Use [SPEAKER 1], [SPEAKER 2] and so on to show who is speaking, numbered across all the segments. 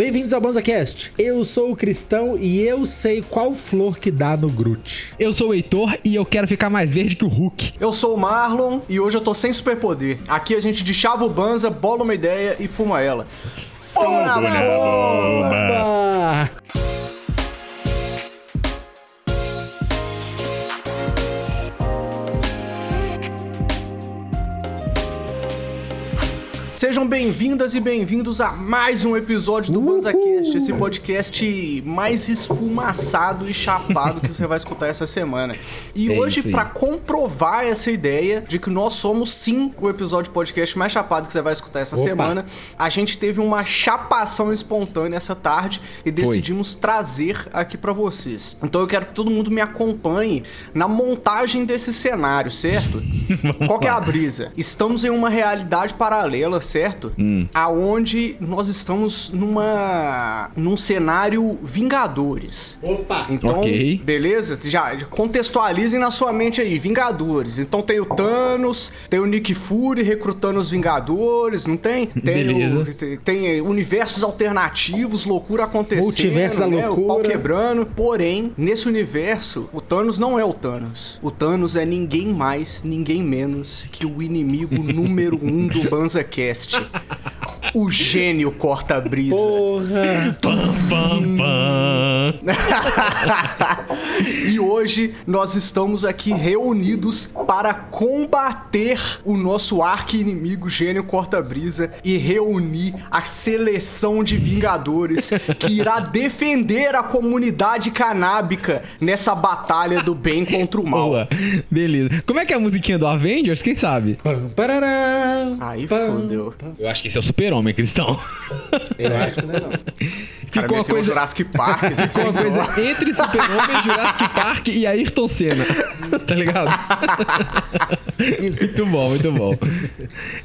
[SPEAKER 1] Bem-vindos ao BanzaCast. Eu sou o Cristão e eu sei qual flor que dá no Groot.
[SPEAKER 2] Eu sou o Heitor e eu quero ficar mais verde que o Hulk.
[SPEAKER 3] Eu sou o Marlon e hoje eu tô sem superpoder. Aqui a gente deschava o Banza, bola uma ideia e fuma ela. Fogo na bomba! Sejam bem-vindas e bem-vindos a mais um episódio do BanzaCast, esse podcast mais esfumaçado e chapado que você vai escutar essa semana. E
[SPEAKER 2] É
[SPEAKER 3] hoje, pra comprovar essa ideia de que nós somos sim o episódio podcast mais chapado que você vai escutar essa
[SPEAKER 1] Opa.
[SPEAKER 3] semana, a gente teve uma chapação espontânea essa tarde e decidimos trazer aqui pra vocês. Então eu quero que todo mundo me acompanhe na montagem desse cenário, certo? Qual que é a brisa? Estamos em uma realidade paralela, certo?
[SPEAKER 2] Hum.
[SPEAKER 3] Aonde nós estamos numa num cenário Vingadores.
[SPEAKER 1] Opa!
[SPEAKER 3] Então,
[SPEAKER 2] Ok.
[SPEAKER 3] beleza? Já contextualizem na sua mente aí, Vingadores. Então tem o Thanos, tem o Nick Fury recrutando os Vingadores, não tem? Tem,
[SPEAKER 2] Beleza.
[SPEAKER 3] o- tem, tem, eh, universos alternativos, loucura acontecendo,
[SPEAKER 1] Multiverso da
[SPEAKER 3] né? O pau
[SPEAKER 1] loucura.
[SPEAKER 3] quebrando. Porém, nesse universo, o Thanos não é o Thanos. O Thanos é ninguém mais, ninguém menos que o inimigo número um do O gênio corta-brisa.
[SPEAKER 1] Porra!
[SPEAKER 2] Pam, pam.
[SPEAKER 3] e hoje nós estamos aqui reunidos para combater o nosso arqui-inimigo Gênio Corta-Brisa e reunir a seleção de Vingadores que irá defender a comunidade canábica nessa batalha do bem contra o mal.
[SPEAKER 2] Boa. Beleza. Como é que é a musiquinha do Avengers? Quem sabe?
[SPEAKER 1] Pam,
[SPEAKER 3] Aí
[SPEAKER 1] pam.
[SPEAKER 3] fodeu.
[SPEAKER 2] Eu acho que esse é o super-homem, Cristão.
[SPEAKER 1] Eu acho que não é não.
[SPEAKER 3] Cara,
[SPEAKER 2] Ficou uma coisa...
[SPEAKER 3] Jurassic Park. assim,
[SPEAKER 2] Ficou uma coisa entre Super-Homem, Jurassic Park e Ayrton Senna. tá ligado? muito bom, muito bom.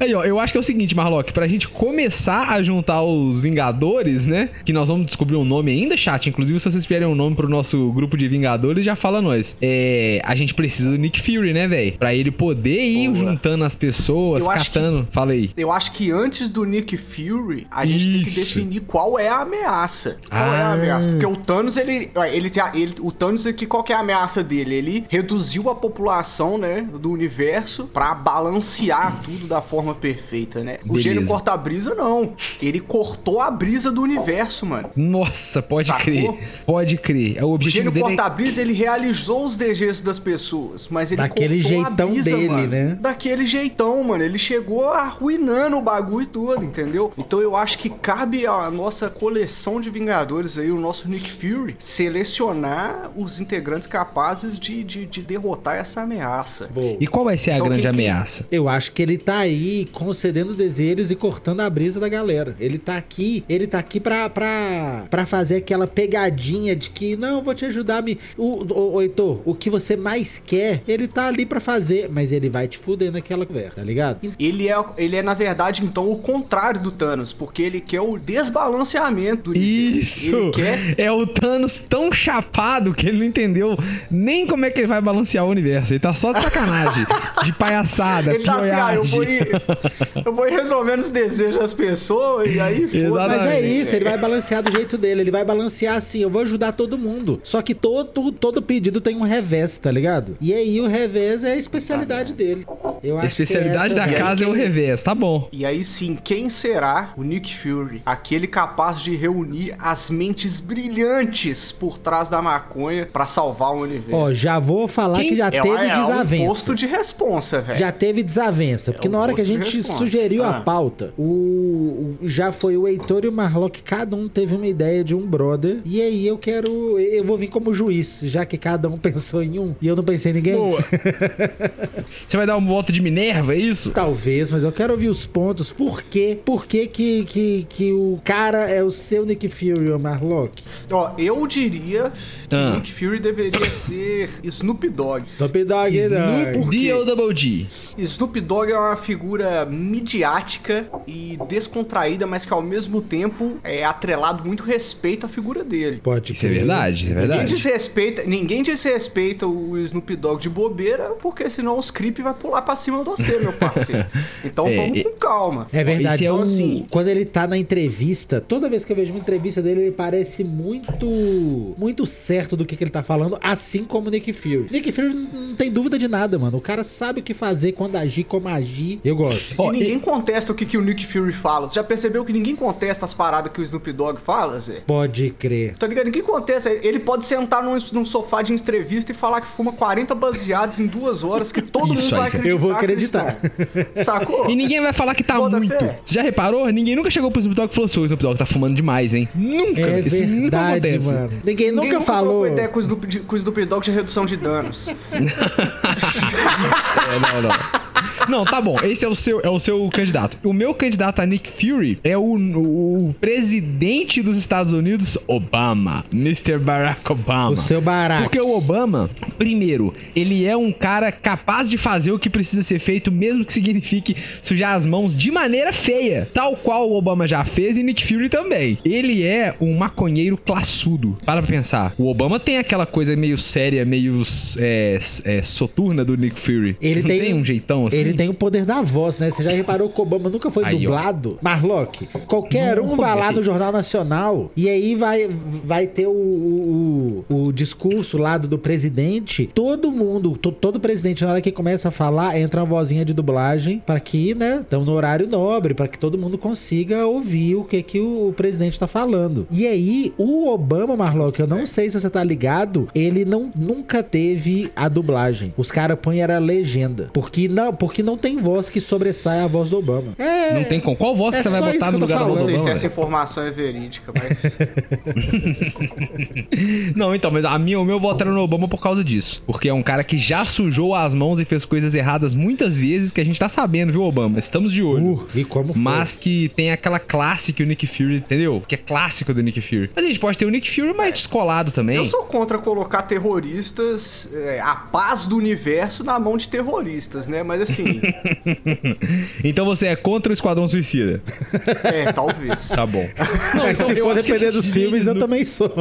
[SPEAKER 2] Aí, ó, eu acho que é o seguinte, Marlock, pra gente começar a juntar os Vingadores, né? Que nós vamos descobrir um nome ainda, chat. Inclusive, se vocês tiverem um nome pro nosso grupo de Vingadores, já fala nós. É, a gente precisa do Nick Fury, né, velho? Pra ele poder ir
[SPEAKER 3] Boa.
[SPEAKER 2] juntando as pessoas,
[SPEAKER 3] Eu
[SPEAKER 2] catando. Fala aí.
[SPEAKER 3] Eu acho que antes do Nick Fury, a gente tem que
[SPEAKER 2] Isso.
[SPEAKER 3] definir qual é a ameaça. Qual é a
[SPEAKER 2] Ah.
[SPEAKER 3] ameaça? Porque o Thanos, ele. ele, tem a- ele o Thanos aqui, qual que é a ameaça dele? Ele reduziu a população, né? Do universo pra balancear tudo da forma perfeita, né? O
[SPEAKER 2] Beleza.
[SPEAKER 3] gênio corta a brisa, não. Ele cortou a brisa do universo, mano.
[SPEAKER 2] Nossa, pode
[SPEAKER 3] Sacou?
[SPEAKER 2] crer. Pode crer. O
[SPEAKER 3] O
[SPEAKER 2] objetivo
[SPEAKER 3] gênio
[SPEAKER 2] dele é...
[SPEAKER 3] corta-brisa, ele realizou os desejos das pessoas, mas ele
[SPEAKER 1] Daquele
[SPEAKER 3] cortou a
[SPEAKER 1] jeitão
[SPEAKER 3] brisa,
[SPEAKER 1] dele,
[SPEAKER 3] mano.
[SPEAKER 1] né?
[SPEAKER 3] Daquele jeitão, mano. Ele chegou arruinando o bagulho todo, entendeu? Então eu acho que cabe à nossa coleção de Vingadores aí, o nosso Nick Fury, selecionar os integrantes capazes de, de, de derrotar essa ameaça.
[SPEAKER 1] Boa.
[SPEAKER 2] E qual vai ser a
[SPEAKER 3] Então,
[SPEAKER 2] grande
[SPEAKER 3] quem
[SPEAKER 2] ameaça?
[SPEAKER 1] Eu acho que ele tá aí concedendo desejos e cortando a brisa da galera. Ele tá aqui, ele tá aqui pra, pra, pra fazer aquela pegadinha de que, não, eu vou te ajudar a me. O, o, o Heitor, o que você mais quer, ele tá ali pra fazer, mas ele vai te fuder naquela conversa, tá ligado?
[SPEAKER 3] Ele é, ele é, na verdade, então, o contrário do Thanos, porque ele quer o desbalanceamento do universo.
[SPEAKER 2] Isso!
[SPEAKER 3] Ele quer
[SPEAKER 2] É o Thanos tão chapado que ele não entendeu nem como é que ele vai balancear o universo. Ele tá só de sacanagem, de palhaçada,
[SPEAKER 3] Ele tá assim, ah, eu vou, ir, eu vou ir resolvendo os desejos das pessoas e aí.
[SPEAKER 1] Mas é isso, ele vai balancear do jeito dele. Ele vai balancear assim, eu vou ajudar todo mundo. Só que todo, todo pedido tem um revés, tá ligado? E aí o revés é a especialidade dele. Eu
[SPEAKER 2] A
[SPEAKER 1] acho que
[SPEAKER 2] especialidade
[SPEAKER 1] essa
[SPEAKER 2] da casa é o revés, tá bom.
[SPEAKER 3] E aí sim, quem será o Nick Fury? Aquele capaz de reunir as mentes brilhantes por trás da maconha pra salvar o universo.
[SPEAKER 1] Ó, já vou falar
[SPEAKER 2] Quem
[SPEAKER 1] que já
[SPEAKER 3] é,
[SPEAKER 1] teve
[SPEAKER 3] é um
[SPEAKER 1] desavença.
[SPEAKER 3] posto de responsa, velho.
[SPEAKER 1] Já teve desavença, porque
[SPEAKER 3] um
[SPEAKER 1] na hora que a gente sugeriu a
[SPEAKER 3] Ah.
[SPEAKER 1] pauta, o, o- já foi o Heitor e o Marlock, cada um teve uma ideia de um brother. E aí eu quero, eu vou vir como juiz, já que cada um pensou em um e eu não pensei em ninguém.
[SPEAKER 2] Boa. Você vai dar um voto de Minerva, é isso?
[SPEAKER 1] Talvez, mas eu quero ouvir os pontos. Por quê? Por que que, que, que o cara é o seu Nick Fury, o Marlock?
[SPEAKER 3] Ó, eu diria que
[SPEAKER 2] Ah.
[SPEAKER 3] Nick Fury deveria ser Snoop Dogg.
[SPEAKER 1] Snoop Dogg,
[SPEAKER 2] Snoop
[SPEAKER 1] Dogg.
[SPEAKER 3] Por quê?
[SPEAKER 2] D-O-Double-G.
[SPEAKER 3] Snoop Dogg é uma figura midiática e descontraída, mas que ao mesmo tempo é atrelado muito respeito à figura dele.
[SPEAKER 1] Pode
[SPEAKER 2] Isso é verdade, isso é
[SPEAKER 3] Ninguém
[SPEAKER 2] verdade.
[SPEAKER 3] desrespeita, ninguém desrespeita o Snoop Dogg de bobeira, porque senão os creep vai pular pra cima de você, meu parceiro. Então
[SPEAKER 2] É,
[SPEAKER 3] vamos
[SPEAKER 2] é-
[SPEAKER 3] com calma.
[SPEAKER 1] É verdade.
[SPEAKER 2] É
[SPEAKER 1] então,
[SPEAKER 2] o-
[SPEAKER 1] assim, quando ele tá na entrevista, toda vez que eu vejo uma entrevista dele, ele parece muito muito certo do que, que ele tá falando, assim como o Nick Fury. Nick Fury não tem dúvida de nada, mano. O cara sabe o que fazer, quando agir, como agir. Eu gosto.
[SPEAKER 3] E ninguém contesta o que, que o Nick Fury fala. Você já percebeu que ninguém contesta as paradas que o Snoop Dogg fala, Zé?
[SPEAKER 1] Pode crer.
[SPEAKER 3] Tá ligado? Ninguém contesta. Ele pode sentar num, num sofá de entrevista e falar que fuma 40 baseados em duas horas, que todo
[SPEAKER 2] Isso
[SPEAKER 3] mundo vai acreditar.
[SPEAKER 1] Eu vou acreditar.
[SPEAKER 3] Cristão. Sacou?
[SPEAKER 2] E ninguém vai falar que tá
[SPEAKER 3] Bota
[SPEAKER 2] muito.
[SPEAKER 3] fé.
[SPEAKER 2] Você já reparou? Ninguém nunca chegou pro Snoop Dogg e falou assim: o Snoop Dogg tá fumando demais, hein? Nunca.
[SPEAKER 1] É
[SPEAKER 2] Isso nunca
[SPEAKER 1] verdade,
[SPEAKER 2] acontece.
[SPEAKER 1] mano. Ninguém,
[SPEAKER 3] Ninguém
[SPEAKER 1] nunca falou.
[SPEAKER 3] trocou ideia com o, Snoop, de- com o Snoop Dogg de redução de danos.
[SPEAKER 2] É, não, não. Não, tá bom. Esse é o seu, é o seu candidato. O meu candidato a Nick Fury é o, o presidente dos Estados Unidos, Obama. Mr. Barack Obama.
[SPEAKER 1] O seu barato.
[SPEAKER 2] Porque o Obama, primeiro, ele é um cara capaz de fazer o que precisa ser feito, mesmo que signifique sujar as mãos de maneira feia. Tal qual o Obama já fez e Nick Fury também. Ele é um maconheiro classudo. Para pra pensar. O Obama tem aquela coisa meio séria, meio é, é, soturna do Nick Fury.
[SPEAKER 1] Ele
[SPEAKER 2] Não
[SPEAKER 1] tem,
[SPEAKER 2] um jeitão assim.
[SPEAKER 1] Ele tem o poder da voz, né? Você já reparou que o Obama nunca foi
[SPEAKER 2] Aí, ó.
[SPEAKER 1] dublado? Marlock, qualquer um vai lá no Jornal Nacional e aí vai, vai ter o, o, o discurso lá do, do presidente. Todo mundo, to- todo presidente, na hora que começa a falar, entra uma vozinha de dublagem para que, né, estão no horário nobre, para que todo mundo consiga ouvir o que, que o, o presidente tá falando. E aí, o Obama, Marlock, eu não sei se você tá ligado, ele não, nunca teve a dublagem. Os caras põem era legenda. Porque não, porque não tem voz que sobressaia a voz do Obama. É.
[SPEAKER 2] Não tem com qual voz
[SPEAKER 1] É
[SPEAKER 2] que você vai botar no lugar da voz
[SPEAKER 3] Não
[SPEAKER 2] do
[SPEAKER 3] sei se
[SPEAKER 2] Obama?
[SPEAKER 3] essa informação é verídica, mas.
[SPEAKER 2] Não, então, mas a minha, o meu voto era no Obama por causa disso. Porque é um cara que já sujou as mãos e fez coisas erradas muitas vezes que a gente tá sabendo, viu, Obama? Estamos de olho.
[SPEAKER 1] Uh, e como foi?
[SPEAKER 2] Mas que tem aquela classe que o Nick Fury, entendeu? Que é clássico do Nick Fury. Mas a gente pode ter o Nick Fury mais descolado também.
[SPEAKER 3] Eu sou contra colocar terroristas, é, a paz do universo na mão de terroristas, né? Mas assim,
[SPEAKER 2] Então você é contra o Esquadrão Suicida.
[SPEAKER 3] é, talvez.
[SPEAKER 2] Tá bom. Não,
[SPEAKER 1] Mas
[SPEAKER 2] então
[SPEAKER 1] se for depender dos filmes, eu também sou.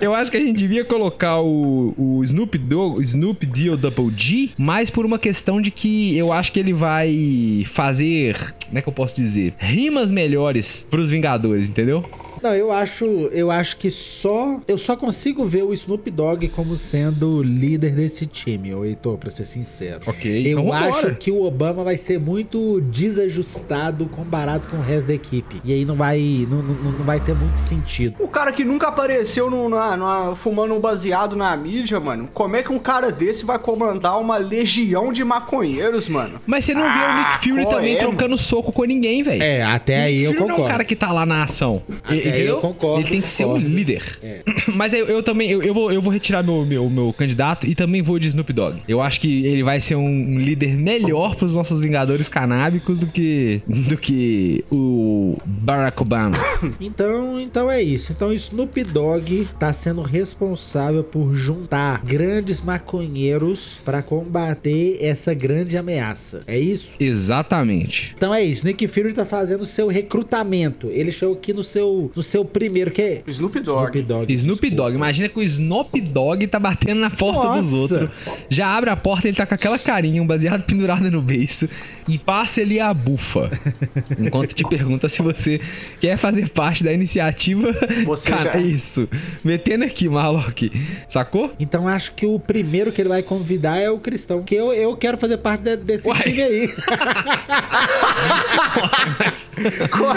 [SPEAKER 2] Eu acho que a gente devia colocar o, o Snoop Dogg, Snoop Dio Double G, mais por uma questão de que eu acho que ele vai fazer, como é que eu posso dizer, rimas melhores pros Vingadores, entendeu?
[SPEAKER 1] Não, eu acho, eu acho que só eu só consigo ver o Snoop Dogg como sendo líder desse time, ô Heitor, pra ser sincero.
[SPEAKER 2] Ok,
[SPEAKER 1] Eu
[SPEAKER 2] então
[SPEAKER 1] acho que o Obama vai ser muito desajustado comparado com o resto da equipe. E aí não vai não, não, não vai ter muito sentido.
[SPEAKER 3] O cara que nunca apareceu no, na- na- fumando um baseado na mídia, mano. Como é que um cara desse vai comandar uma legião de maconheiros, mano?
[SPEAKER 2] Mas você não vê o
[SPEAKER 3] Ah,
[SPEAKER 2] Nick Fury
[SPEAKER 3] qual
[SPEAKER 2] também
[SPEAKER 3] é,
[SPEAKER 2] trocando soco com ninguém, velho.
[SPEAKER 1] É, até aí
[SPEAKER 2] Nick
[SPEAKER 1] eu
[SPEAKER 2] Fury não é um
[SPEAKER 1] concordo.
[SPEAKER 2] cara que tá lá na ação.
[SPEAKER 1] Até aí eu concordo,
[SPEAKER 2] Ele tem que ser um
[SPEAKER 1] concordo.
[SPEAKER 2] líder. Mas eu, eu também, eu, eu vou, eu vou retirar meu, meu, meu candidato e também vou de Snoop Dogg. Eu acho que ele vai ser um, um líder melhor pros nossos Vingadores canábicos do que, do que o Barack Obama.
[SPEAKER 1] Então, então é isso. Então Snoop Dogg tá sendo responsável por juntar grandes maconheiros pra combater essa grande ameaça. É isso?
[SPEAKER 2] Exatamente.
[SPEAKER 1] Então é isso. Nick Fury tá fazendo seu recrutamento. Ele chegou aqui no seu no seu primeiro que é
[SPEAKER 3] Snoop Dogg.
[SPEAKER 1] Snoop Dogg.
[SPEAKER 2] Snoop. Dogg. Imagina que o Snoop Dogg tá batendo na porta dos
[SPEAKER 1] Nossa.
[SPEAKER 2] outros. Já abre a porta, ele tá com aquela carinha, um baseado pendurado no beiço. E passa ele a bufa. Enquanto te pergunta se você quer fazer parte da iniciativa.
[SPEAKER 3] Você
[SPEAKER 2] Cara,
[SPEAKER 3] já-
[SPEAKER 2] é isso. Metendo aqui, Marlock. Sacou?
[SPEAKER 1] Então acho que o primeiro que ele vai convidar é o Cristão. Que eu, eu quero fazer parte de- desse
[SPEAKER 2] Uai.
[SPEAKER 1] time aí.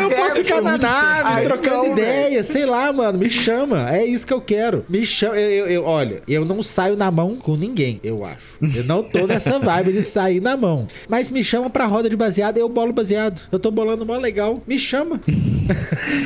[SPEAKER 1] eu posso ficar na nave, trocando
[SPEAKER 3] não,
[SPEAKER 1] ideia, sei lá, mano. Me chama. É isso que eu quero. Me chama. Eu, eu- eu- olha, eu não saio na mão com ninguém, eu acho. Eu não tô nessa vibe de sair na mão. Mas me chama pra roda de baseado, eu bolo baseado. Eu tô bolando mó legal. Me chama.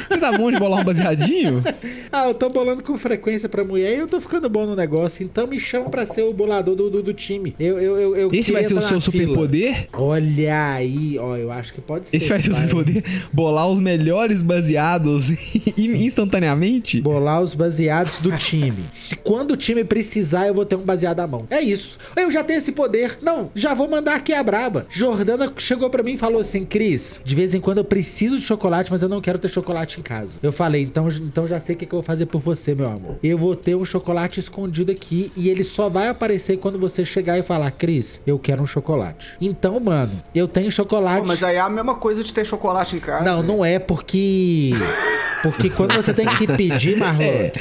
[SPEAKER 2] Você tá bom de bolar um baseadinho?
[SPEAKER 1] Ah, eu tô bolando com frequência pra mulher e eu tô ficando bom no negócio. Então me chama pra ser o bolador do, do, do time. Eu, eu, eu, eu
[SPEAKER 2] Esse vai ser o
[SPEAKER 1] tá
[SPEAKER 2] seu superpoder?
[SPEAKER 1] Olha aí, ó, eu acho que pode ser.
[SPEAKER 2] Esse vai ser o seu poder? Bolar os melhores baseados instantaneamente?
[SPEAKER 1] Bolar os baseados do time. Se quando o time precisar, eu vou ter um baseado à mão. É isso. Eu já tenho esse poder. Não, já vou mandar aqui a braba. Jordana chegou pra mim e falou assim: Cris, de vez em quando eu preciso de chocolate, mas eu não quero quero ter chocolate em casa. Eu falei, então, então já sei o que, que eu vou fazer por você, meu amor. Eu vou ter um chocolate escondido aqui e ele só vai aparecer quando você chegar e falar, Cris, eu quero um chocolate. Então, mano, eu tenho chocolate.
[SPEAKER 3] Pô, mas aí é a mesma coisa de ter chocolate em casa.
[SPEAKER 1] Não, não é porque. Porque quando você tem que pedir, Marlon,
[SPEAKER 2] É.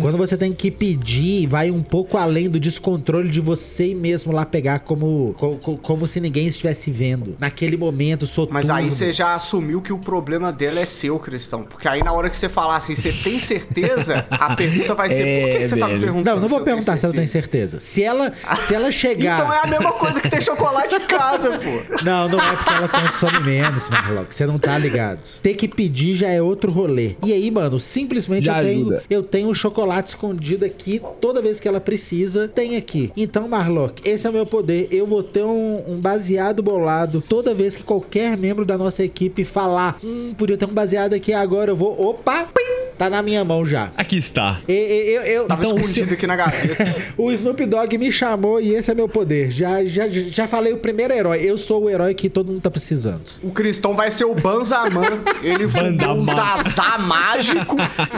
[SPEAKER 1] quando você tem que pedir, vai um pouco além do descontrole de você mesmo lá pegar como, co- co- como, se ninguém estivesse vendo. Naquele momento, soturno.
[SPEAKER 3] Mas aí você já assumiu que o problema dela é seu, Cristão. Porque aí na hora que você falar assim, você tem certeza? A pergunta vai ser, por que, que você tá me
[SPEAKER 2] velho.
[SPEAKER 3] perguntando?
[SPEAKER 1] Não, não vou
[SPEAKER 3] se eu tenho
[SPEAKER 1] perguntar se ela tem certeza. Se ela, se ela chegar.
[SPEAKER 3] Então é a mesma coisa que ter chocolate em casa, pô.
[SPEAKER 1] Não, não é porque ela consome menos, Marlock. Você não tá ligado. Ter que pedir já é outro rolê. E aí, mano, simplesmente
[SPEAKER 2] Já
[SPEAKER 1] eu tenho, eu tenho um chocolate escondido aqui. Toda vez que ela precisa, tem aqui. Então, Marlock, esse é o meu poder. Eu vou ter um, um baseado bolado. Toda vez que qualquer membro da nossa equipe falar, hum, podia ter um baseado aqui agora, eu vou. Opa! Pim, tá na minha mão já.
[SPEAKER 2] Aqui está.
[SPEAKER 1] E- e- Eu, eu,
[SPEAKER 3] Tava
[SPEAKER 1] então,
[SPEAKER 3] escondido
[SPEAKER 1] se-
[SPEAKER 3] aqui na gaveta.
[SPEAKER 1] o Snoop Dogg me chamou e esse é meu poder. Já, já, já falei o primeiro herói. Eu sou o herói que todo mundo tá precisando.
[SPEAKER 3] O Cristão vai ser o Banzaman. Ele
[SPEAKER 2] Bandaman.
[SPEAKER 3] o Zazá mágico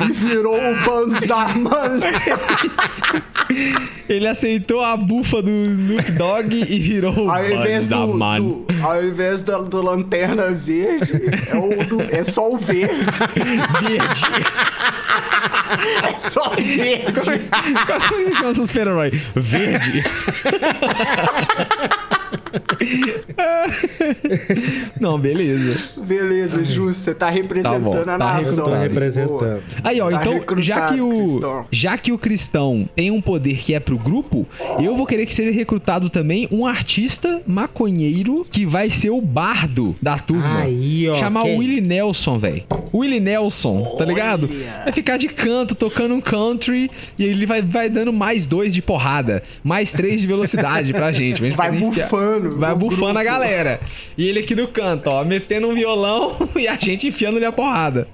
[SPEAKER 3] e virou o Banzaman.
[SPEAKER 2] Ele aceitou a bufa do Snoop Dogg e virou o
[SPEAKER 3] Ao invés do, ao invés da, do lanterna verde, é, o do- é só o verde.
[SPEAKER 2] Verde.
[SPEAKER 3] É só verde.
[SPEAKER 2] Qual foi que você chama seus super-herói? Verde. Não, beleza.
[SPEAKER 3] Beleza, justo. Você tá representando
[SPEAKER 2] Tá bom,
[SPEAKER 3] a
[SPEAKER 2] tá
[SPEAKER 3] nação.
[SPEAKER 1] Eu tô
[SPEAKER 2] Boa.
[SPEAKER 1] representando.
[SPEAKER 2] Aí, ó,
[SPEAKER 3] Tá
[SPEAKER 2] então, já que, o,
[SPEAKER 3] Cristão.
[SPEAKER 2] já que o cristão tem um poder que é pro grupo, eu vou querer que seja recrutado também um artista maconheiro que vai ser o bardo da turma.
[SPEAKER 1] Aí, ó,
[SPEAKER 2] Chamar o Willie Nelson, velho. Willie Nelson, tá ligado? Vai ficar de canto, tocando um country, e ele vai, vai dando mais dois de porrada, mais três de velocidade pra gente. pra gente
[SPEAKER 3] Vai bufando
[SPEAKER 2] Vai bufando a galera. E ele aqui do canto, ó, metendo um violão e a gente enfiando-lhe a porrada.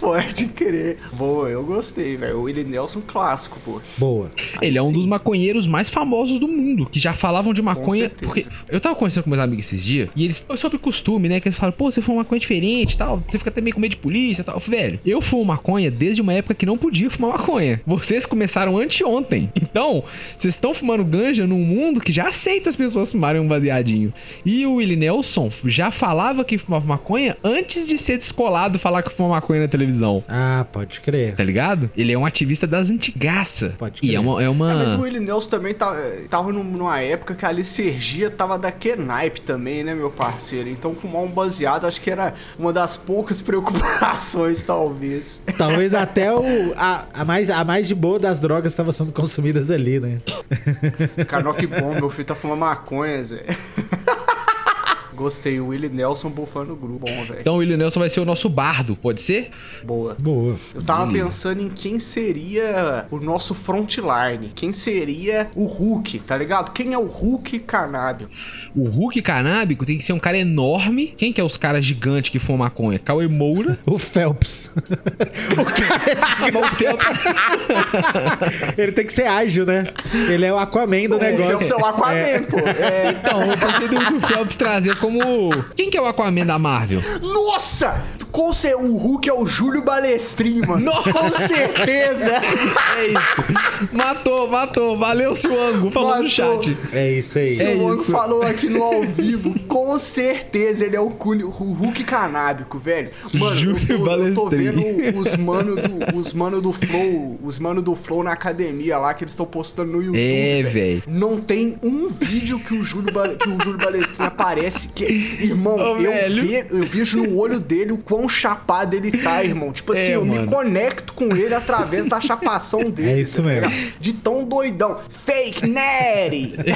[SPEAKER 3] Pode crer. Boa, eu gostei, velho. O Willie Nelson clássico, pô.
[SPEAKER 1] Boa.
[SPEAKER 2] Ele é um
[SPEAKER 3] sim.
[SPEAKER 2] dos maconheiros mais famosos do mundo, que já falavam de maconha. Porque eu tava conversando com meus amigos esses dias, e eles, sobre costume, né? Que eles falam, pô, você fuma maconha diferente e tal, você fica até meio com medo de polícia e tal. Eu falei, velho, eu fumo maconha desde uma época que não podia fumar maconha. Vocês começaram anteontem. Então, vocês estão fumando ganja num mundo que já aceita as pessoas fumarem um baseadinho. E o Willie Nelson já falava que fumava maconha antes de ser descolado falar que fuma maconha na televisão.
[SPEAKER 1] Ah, pode crer.
[SPEAKER 2] Tá ligado? Ele é um ativista das antigaça.
[SPEAKER 1] Pode
[SPEAKER 2] E
[SPEAKER 1] crer.
[SPEAKER 2] é uma. É uma...
[SPEAKER 3] É, mas o Willie Nelson também tá, tava num- numa época que a licergia tava daquele naipe também, né, meu parceiro? Então fumar um baseado acho que era uma das poucas preocupações, talvez.
[SPEAKER 1] Talvez até o, a, a, mais, a mais de boa das drogas estava sendo consumidas ali, né?
[SPEAKER 3] Cara, que bom, meu filho tá fumando maconha, Zé. Gostei, o Willie Nelson bufando o grupo. Bom, velho.
[SPEAKER 2] Então o William Nelson vai ser o nosso bardo, pode ser?
[SPEAKER 3] Boa.
[SPEAKER 1] Boa.
[SPEAKER 3] Eu tava
[SPEAKER 2] Beleza.
[SPEAKER 3] pensando em quem seria o nosso frontline. Quem seria o Hulk, tá ligado? Quem é o Hulk canábio?
[SPEAKER 2] O Hulk canábico tem que ser um cara enorme. Quem que é os caras gigantes que fumam maconha? Cauê Moura.
[SPEAKER 1] O Phelps.
[SPEAKER 2] Acabou o Phelps.
[SPEAKER 1] Ele tem que ser ágil, né? Ele é o Aquaman do
[SPEAKER 3] O
[SPEAKER 1] negócio.
[SPEAKER 3] Phelps é o Aquaman, pô. É.
[SPEAKER 2] Então, eu pensei do Phelps trazer como... Quem que é o Aquaman da Marvel?
[SPEAKER 3] Nossa! Com cer- o Hulk é o Júlio Balestrin, mano.
[SPEAKER 2] Nossa!
[SPEAKER 3] Com certeza!
[SPEAKER 2] É isso. Matou, matou. Valeu, Suango. Falou no
[SPEAKER 3] Matou.
[SPEAKER 2] chat.
[SPEAKER 1] É isso aí.
[SPEAKER 3] Se
[SPEAKER 2] É
[SPEAKER 3] o Ango
[SPEAKER 2] isso.
[SPEAKER 3] falou aqui no ao vivo, com certeza ele é o, o Hulk canábico, velho. Mano,
[SPEAKER 2] Júlio
[SPEAKER 3] eu, tô, eu tô
[SPEAKER 2] Balestrin.
[SPEAKER 3] vendo os mano do, os mano do Flow, os mano do Flow na academia lá que eles estão postando no YouTube.
[SPEAKER 2] É,
[SPEAKER 3] velho. Não tem um vídeo que o Júlio, Ba- que o Júlio Balestrin aparece que, irmão,
[SPEAKER 2] Ô,
[SPEAKER 3] eu, eu vejo no olho dele o quão chapado ele tá, irmão. Tipo assim,
[SPEAKER 2] É,
[SPEAKER 3] eu me
[SPEAKER 2] mano.
[SPEAKER 3] conecto com ele através da chapação dele.
[SPEAKER 1] É isso
[SPEAKER 3] tá
[SPEAKER 1] mesmo.
[SPEAKER 3] De tão doidão. Fake Natty!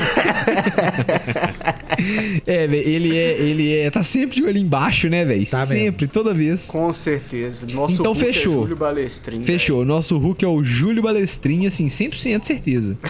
[SPEAKER 2] É, velho, ele é, ele é, tá sempre de olho embaixo, né, velho?
[SPEAKER 1] Tá mesmo.
[SPEAKER 2] sempre, toda vez.
[SPEAKER 3] Com certeza. Nosso
[SPEAKER 2] Então
[SPEAKER 3] Hulk
[SPEAKER 2] fechou.
[SPEAKER 3] É Júlio Balestrin.
[SPEAKER 2] Fechou. Nosso Hulk é o Júlio Balestrinha, assim, 100% certeza.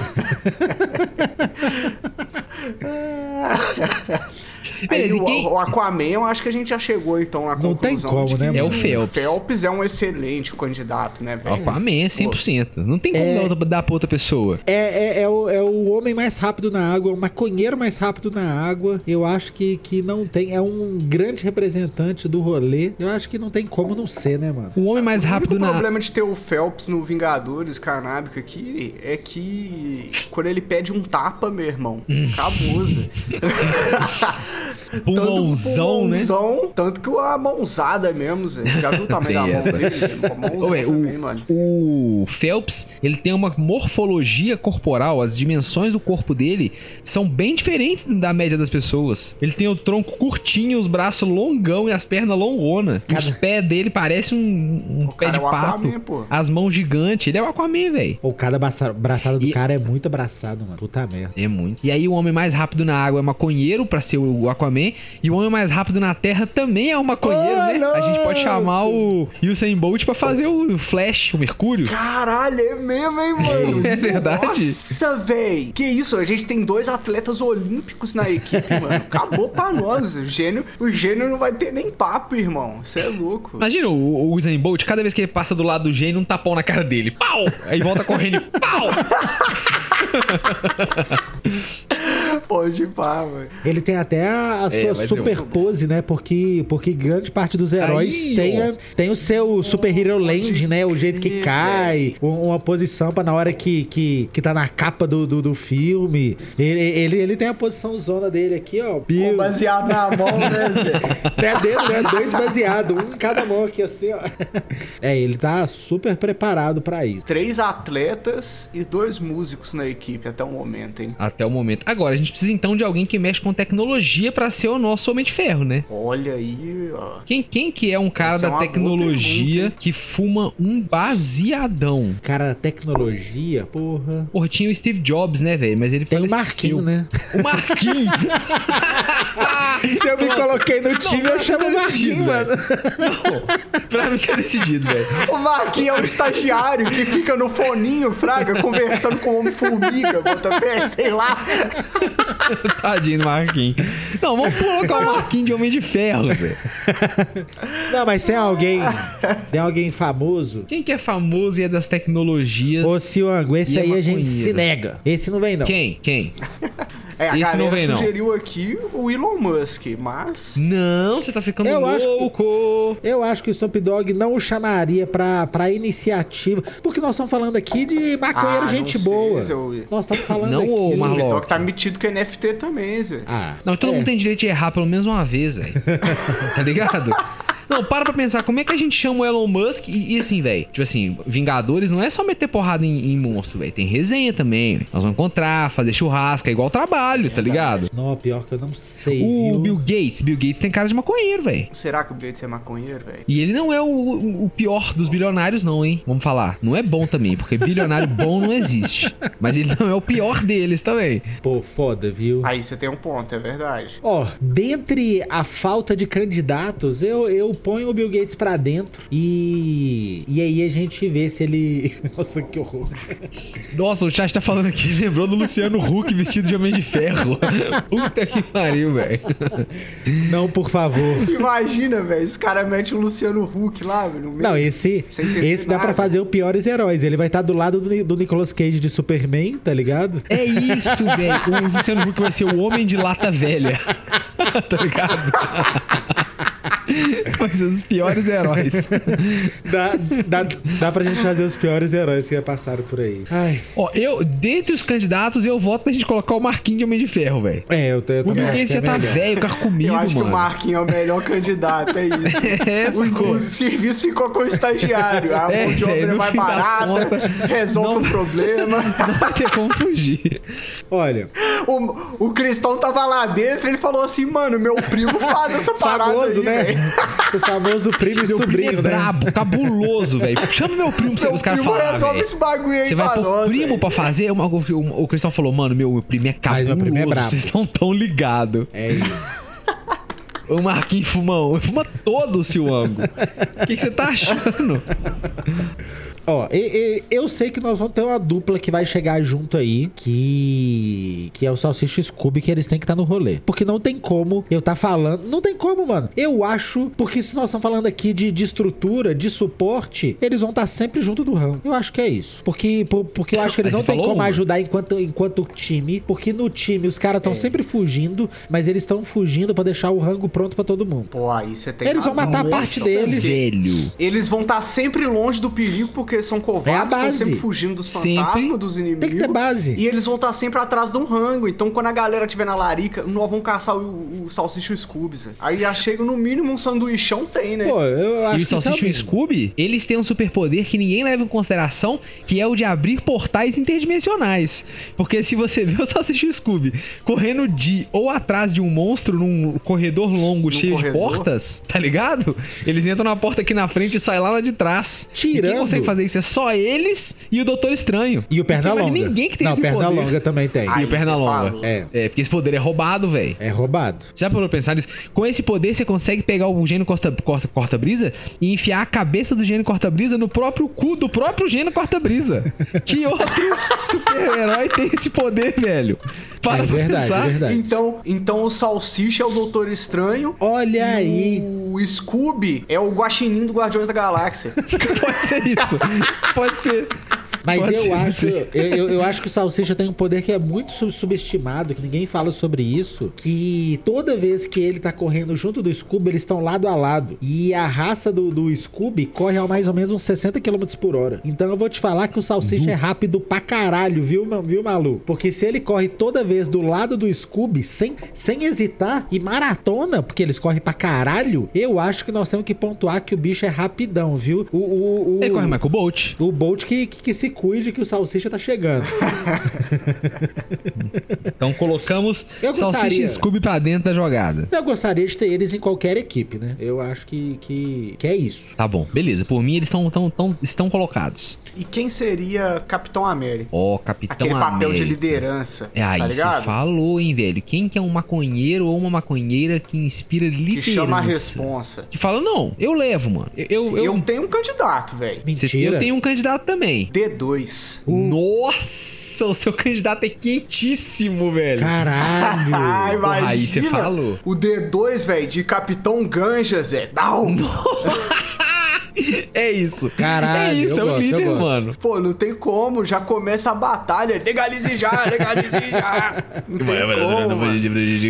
[SPEAKER 2] Beleza,
[SPEAKER 3] Aí
[SPEAKER 2] e
[SPEAKER 3] o,
[SPEAKER 2] quem...
[SPEAKER 3] o Aquaman, eu acho que a gente já chegou então na
[SPEAKER 1] Não tem
[SPEAKER 3] conclusão
[SPEAKER 1] como, né,
[SPEAKER 2] É o? Phelps.
[SPEAKER 3] Phelps é um excelente candidato, né, velho?
[SPEAKER 2] Aquaman, 100%. Não tem como
[SPEAKER 1] É.
[SPEAKER 2] dar, dar pra outra pessoa.
[SPEAKER 1] É, é, é, o, é o homem mais rápido na água, o maconheiro mais rápido na água. Eu acho que, que não tem. É um grande representante do rolê. Eu acho que não tem como não ser, né, mano?
[SPEAKER 2] O homem mais
[SPEAKER 3] O
[SPEAKER 2] rápido na...
[SPEAKER 3] problema de ter o Phelps no Vingadores Canábico aqui é que quando ele pede um tapa, meu irmão, acabou, Zé.
[SPEAKER 2] Pulmãozão, né?
[SPEAKER 3] pulmãozão, Tanto que a mãozada mesmo, Zé. Já viu o tamanho da mão
[SPEAKER 2] essa.
[SPEAKER 3] dele?
[SPEAKER 2] Ô, véi,
[SPEAKER 3] também,
[SPEAKER 2] o,
[SPEAKER 3] mano.
[SPEAKER 2] o Phelps, ele tem uma morfologia corporal, as dimensões do corpo dele são bem diferentes da média das pessoas. Ele tem o tronco curtinho, os braços longão e as pernas longona. Os pés dele parecem um, um
[SPEAKER 3] O
[SPEAKER 2] pé
[SPEAKER 3] cara
[SPEAKER 2] de
[SPEAKER 3] é o
[SPEAKER 2] pato.
[SPEAKER 3] Aquaman, pô.
[SPEAKER 2] As mãos gigantes. Ele é o Aquaman, velho.
[SPEAKER 1] O cada braça- braçada do
[SPEAKER 2] E-
[SPEAKER 1] cara é muito abraçado, mano. Puta merda.
[SPEAKER 2] É muito. E aí o homem mais rápido na água é maconheiro pra ser o Aquaman. E o homem mais rápido na terra também é um maconheiro,
[SPEAKER 1] Ô,
[SPEAKER 2] né? A gente pode chamar o Usain Bolt pra fazer o Flash, o Mercúrio.
[SPEAKER 3] Caralho, é mesmo, hein, mano?
[SPEAKER 2] É verdade.
[SPEAKER 3] Nossa, véi. Que isso, a gente tem dois atletas olímpicos na equipe, mano. Acabou pra nós. O gênio, o gênio não vai ter nem papo, irmão. Você é louco.
[SPEAKER 2] Imagina o, o Usain Bolt, cada vez que ele passa do lado do gênio, um tapão na cara dele. Pau! Aí volta correndo e pau!
[SPEAKER 3] Pode ir pá, velho.
[SPEAKER 1] Ele tem até a, a
[SPEAKER 2] É,
[SPEAKER 1] sua super pose, né? Porque, porque grande parte dos heróis
[SPEAKER 2] Aí,
[SPEAKER 1] tem, a- tem o seu Super Hero Land, né? O jeito que cai, um- uma posição pra na hora que, que, que tá na capa do, do, do filme. Ele, ele, ele tem a posição zona dele aqui, ó.
[SPEAKER 3] Pô, baseado na mão, né, Zé?
[SPEAKER 1] Não é dedo, né? Dois baseados, um em cada mão aqui, assim, ó. É, ele tá super preparado pra isso.
[SPEAKER 3] Três atletas e dois músicos na equipe até o momento, hein?
[SPEAKER 2] Até o momento. Agora, a gente precisa então de alguém que mexe com tecnologia pra ser o nosso Homem de Ferro, né?
[SPEAKER 3] Olha aí, ó.
[SPEAKER 2] Quem, quem que é um cara
[SPEAKER 3] Essa é
[SPEAKER 2] da
[SPEAKER 3] boa
[SPEAKER 2] tecnologia que fuma um baseadão?
[SPEAKER 1] Cara, tecnologia, porra.
[SPEAKER 2] Porra, tinha o Steve Jobs, né, velho? Mas ele
[SPEAKER 1] Tem o
[SPEAKER 2] faleceu.
[SPEAKER 1] Marquinho, né?
[SPEAKER 2] O Marquinho!
[SPEAKER 1] Se eu me coloquei no time, eu chamo o Marquinho, mano.
[SPEAKER 2] Não, pra mim tá decidido, velho.
[SPEAKER 3] O Marquinhos é um estagiário que fica no foninho, fraga, conversando com o Homem-Formiga, bota pé, sei lá.
[SPEAKER 2] Tadinho do Marquinhos. Não, vamos colocar o Marquinhos de Homem de Ferro, Zé.
[SPEAKER 1] Não, mas tem alguém. Tem alguém famoso.
[SPEAKER 2] Quem que é famoso e é das tecnologias?
[SPEAKER 1] Ô, Silvango, esse
[SPEAKER 2] é
[SPEAKER 1] aí a gente se nega. Esse não vem, não.
[SPEAKER 2] Quem? Quem?
[SPEAKER 3] É, a
[SPEAKER 2] Esse
[SPEAKER 3] galera
[SPEAKER 2] não vem, não.
[SPEAKER 3] sugeriu aqui o Elon Musk, mas...
[SPEAKER 2] Não, você tá ficando
[SPEAKER 1] Eu acho que-
[SPEAKER 2] louco.
[SPEAKER 1] Eu acho que o Snoop Dogg não o chamaria pra, pra iniciativa. Porque nós estamos falando aqui de maconheiro,
[SPEAKER 3] Ah, não
[SPEAKER 1] gente
[SPEAKER 3] sei,
[SPEAKER 1] boa.
[SPEAKER 3] Eu-
[SPEAKER 1] Nós estamos falando
[SPEAKER 2] Não,
[SPEAKER 1] aqui.
[SPEAKER 2] Marlon.
[SPEAKER 3] O TikTok tá metido com NFT também, Zé.
[SPEAKER 1] Ah,
[SPEAKER 2] Não, todo
[SPEAKER 1] é.
[SPEAKER 2] mundo tem direito de errar pelo menos uma vez, velho. tá ligado? Não, para pra pensar, como é que a gente chama o Elon Musk e, e assim, velho? Tipo assim, Vingadores não é só meter porrada em, em monstro, velho. Tem resenha também. véi. Nós vamos encontrar, fazer churrasco, é igual trabalho, tá ligado?
[SPEAKER 1] Não, pior que eu não sei.
[SPEAKER 2] O
[SPEAKER 1] viu?
[SPEAKER 2] Bill Gates, Bill Gates tem cara de maconheiro, velho.
[SPEAKER 3] Será que o Gates é maconheiro, velho?
[SPEAKER 2] E ele não é o, o- o pior dos bilionários, não, hein? Vamos falar. Não é bom também, porque bilionário bom não existe. Mas ele não é o pior deles também.
[SPEAKER 1] Pô, foda, viu?
[SPEAKER 3] Aí você tem um ponto, é verdade.
[SPEAKER 1] Ó, dentre a falta de candidatos, eu, eu ponho o Bill Gates pra dentro e. E aí a gente vê se ele. Nossa, que horror.
[SPEAKER 2] Nossa, o chat tá falando aqui, lembrou do Luciano Huck vestido de Homem de Ferro. Puta que pariu, velho.
[SPEAKER 1] Não, por favor.
[SPEAKER 3] Imagina, velho, esse cara mete o Luciano Huck lá, velho.
[SPEAKER 1] Não, esse, esse dá pra
[SPEAKER 3] nada.
[SPEAKER 1] fazer o piores heróis. Ele vai estar do lado do, do Nicolas Cage de Superman, tá ligado?
[SPEAKER 2] É isso, velho. O Luciano Huck vai ser o homem de lata velha. tá ligado? Um dos piores heróis.
[SPEAKER 1] Dá, dá, dá pra gente fazer os piores heróis que já passaram por aí. Ai.
[SPEAKER 2] Ó, eu, dentre os candidatos, eu voto pra gente colocar o Marquinhos de Homem de Ferro, velho.
[SPEAKER 1] É, eu, eu
[SPEAKER 2] O
[SPEAKER 1] também que
[SPEAKER 2] já
[SPEAKER 1] é
[SPEAKER 2] tá
[SPEAKER 1] melhor.
[SPEAKER 2] velho, carcomido,
[SPEAKER 3] Eu acho que
[SPEAKER 2] mano.
[SPEAKER 3] o Marquinhos é o melhor candidato, é isso.
[SPEAKER 2] É,
[SPEAKER 3] O, o serviço ficou com o estagiário. A
[SPEAKER 2] É,
[SPEAKER 3] mão de obra é mais barata,
[SPEAKER 2] contas,
[SPEAKER 3] resolve
[SPEAKER 2] não-
[SPEAKER 3] o problema.
[SPEAKER 2] Não vai ter como fugir.
[SPEAKER 1] Olha,
[SPEAKER 3] O, o Cristão tava lá dentro e ele falou assim, mano, meu primo faz essa parada
[SPEAKER 1] famoso,
[SPEAKER 3] aí,
[SPEAKER 1] né? O famoso primo e
[SPEAKER 2] Meu primo
[SPEAKER 1] sobrinho,
[SPEAKER 2] é
[SPEAKER 1] né?
[SPEAKER 2] brabo, cabuloso, velho. Chama meu primo pra os caras
[SPEAKER 3] primo
[SPEAKER 2] falarem,
[SPEAKER 3] resolve esse bagulho aí
[SPEAKER 2] Você vai pôr
[SPEAKER 3] nós,
[SPEAKER 2] primo
[SPEAKER 3] velho.
[SPEAKER 2] pra fazer? Uma- o, o, o Cristão falou, mano, meu, meu primo é
[SPEAKER 1] Mas
[SPEAKER 2] cabuloso.
[SPEAKER 1] meu primo é brabo.
[SPEAKER 2] Vocês não tão ligados.
[SPEAKER 1] É isso.
[SPEAKER 2] O Marquinhos fumão, fuma todo o Silvango. O que que você tá achando?
[SPEAKER 1] Ó, e- e- eu sei que nós vamos ter uma dupla que vai chegar junto aí, que que é o Salsicha e o Scooby, que eles têm que estar no rolê. Porque não tem como eu tá falando, não tem como, mano. Eu acho, porque se nós estamos falando aqui de, de estrutura, de suporte, eles vão estar sempre junto do Ram. Eu acho que é isso. Porque, por- porque eu acho que eles
[SPEAKER 2] Mas
[SPEAKER 1] não têm
[SPEAKER 2] falou
[SPEAKER 1] como ajudar enquanto, enquanto time, porque no time os caras estão sempre fugindo, mas eles estão fugindo pra deixar o rango pronto pra todo mundo.
[SPEAKER 3] Pô, aí você tem
[SPEAKER 1] Eles vão
[SPEAKER 3] razão.
[SPEAKER 1] matar a parte deles.
[SPEAKER 2] Velho.
[SPEAKER 3] Eles vão estar sempre longe do perigo porque são
[SPEAKER 1] É a
[SPEAKER 3] covardes, estão
[SPEAKER 1] base.
[SPEAKER 3] sempre fugindo dos fantasmas, dos inimigos.
[SPEAKER 1] Tem que ter base.
[SPEAKER 3] E eles vão estar sempre atrás de um rango. Então, quando a galera tiver na larica, nós vamos caçar o, o salsicha e o Scooby. Aí já chega no mínimo um sanduichão, tem, né?
[SPEAKER 1] Pô, eu acho
[SPEAKER 2] E o
[SPEAKER 1] é
[SPEAKER 2] Salsicha e o. Scooby, eles têm um superpoder que ninguém leva em consideração, que é o de abrir portais interdimensionais. Porque se você vê o Salsicha e o Scooby correndo de ou atrás de um monstro num corredor longo cheio de
[SPEAKER 3] corredor?
[SPEAKER 2] portas, tá ligado? Eles entram na porta aqui na frente e saem lá na de trás. E
[SPEAKER 1] Tirando-
[SPEAKER 2] quem consegue fazer isso é só eles e o Doutor Estranho.
[SPEAKER 1] E o
[SPEAKER 2] Não tem
[SPEAKER 1] Pernalonga.
[SPEAKER 2] ninguém que tem
[SPEAKER 1] Não,
[SPEAKER 2] esse
[SPEAKER 1] Perna
[SPEAKER 2] poder.
[SPEAKER 1] Longa também tem.
[SPEAKER 3] Aí
[SPEAKER 2] E o Pernalonga.
[SPEAKER 1] É.
[SPEAKER 2] É, porque esse poder é roubado, velho.
[SPEAKER 1] É roubado.
[SPEAKER 2] Você já parou pra pensar nisso? Com esse poder, você consegue pegar o gênio corta, corta, corta-brisa e enfiar a cabeça do gênio corta-brisa no próprio cu do próprio gênio corta-brisa. que outro super-herói tem esse poder, velho? Para
[SPEAKER 1] é verdade,
[SPEAKER 2] pensar.
[SPEAKER 1] é verdade.
[SPEAKER 3] Então, então o Salsicha é o Doutor Estranho.
[SPEAKER 1] Olha aí.
[SPEAKER 3] O Scooby é o Guaxinim do Guardiões da Galáxia.
[SPEAKER 2] Pode ser isso. Pode ser.
[SPEAKER 1] Mas
[SPEAKER 2] Pode
[SPEAKER 1] eu
[SPEAKER 2] ser,
[SPEAKER 1] acho, eu, eu- eu acho que o Salsicha tem um poder que é muito sub- subestimado, que ninguém fala sobre isso. Que toda vez que ele tá correndo junto do Scooby, eles estão lado a lado. E a raça do, do Scooby corre a mais ou menos uns 60 km por hora. Então eu vou te falar que o Salsicha é rápido pra caralho, viu, viu, Malu? Porque se ele corre toda vez do lado do Scooby, sem, sem hesitar, e maratona, porque eles correm pra caralho, eu acho que nós temos que pontuar que o bicho é rapidão, viu? O, o, o,
[SPEAKER 2] Ele corre mais com o Bolt.
[SPEAKER 1] o Bolt que, que, que se cuide que o Salsicha tá chegando.
[SPEAKER 2] Então colocamos
[SPEAKER 1] Eu
[SPEAKER 2] Salsicha
[SPEAKER 1] gostaria.
[SPEAKER 2] e Scooby pra dentro da jogada.
[SPEAKER 1] Eu gostaria de ter eles em qualquer equipe, né? Eu acho que, que, que é isso.
[SPEAKER 2] Tá bom, beleza. Por mim, eles tão, tão, tão, estão colocados.
[SPEAKER 3] E quem seria Capitão América?
[SPEAKER 2] Ó, Capitão
[SPEAKER 3] Aquele papel de
[SPEAKER 2] América.
[SPEAKER 3] liderança.
[SPEAKER 2] É, aí
[SPEAKER 3] tá
[SPEAKER 2] você
[SPEAKER 3] ligado?
[SPEAKER 2] falou, hein, velho? Quem que é um maconheiro ou uma maconheira que inspira
[SPEAKER 3] Que
[SPEAKER 2] liderança?
[SPEAKER 3] chama a responsa.
[SPEAKER 2] Que fala, não, eu levo, mano. Eu, eu, eu-
[SPEAKER 3] Eu tenho um candidato, velho.
[SPEAKER 2] Cê-
[SPEAKER 1] Mentira.
[SPEAKER 2] eu tenho um candidato também.
[SPEAKER 3] D2.
[SPEAKER 2] Nossa, o seu candidato é quentíssimo, velho.
[SPEAKER 1] Caralho!
[SPEAKER 3] Ai,
[SPEAKER 2] Porra, aí
[SPEAKER 3] imagina
[SPEAKER 2] cê falou.
[SPEAKER 3] O D2, velho, de Capitão Ganja, Zé. Down.
[SPEAKER 2] É isso.
[SPEAKER 1] Caralho,
[SPEAKER 2] É isso,
[SPEAKER 1] eu
[SPEAKER 2] é o líder, mano.
[SPEAKER 3] Pô, não tem como. Já começa a batalha. Legalize já, legalize já. Não tem como, mano.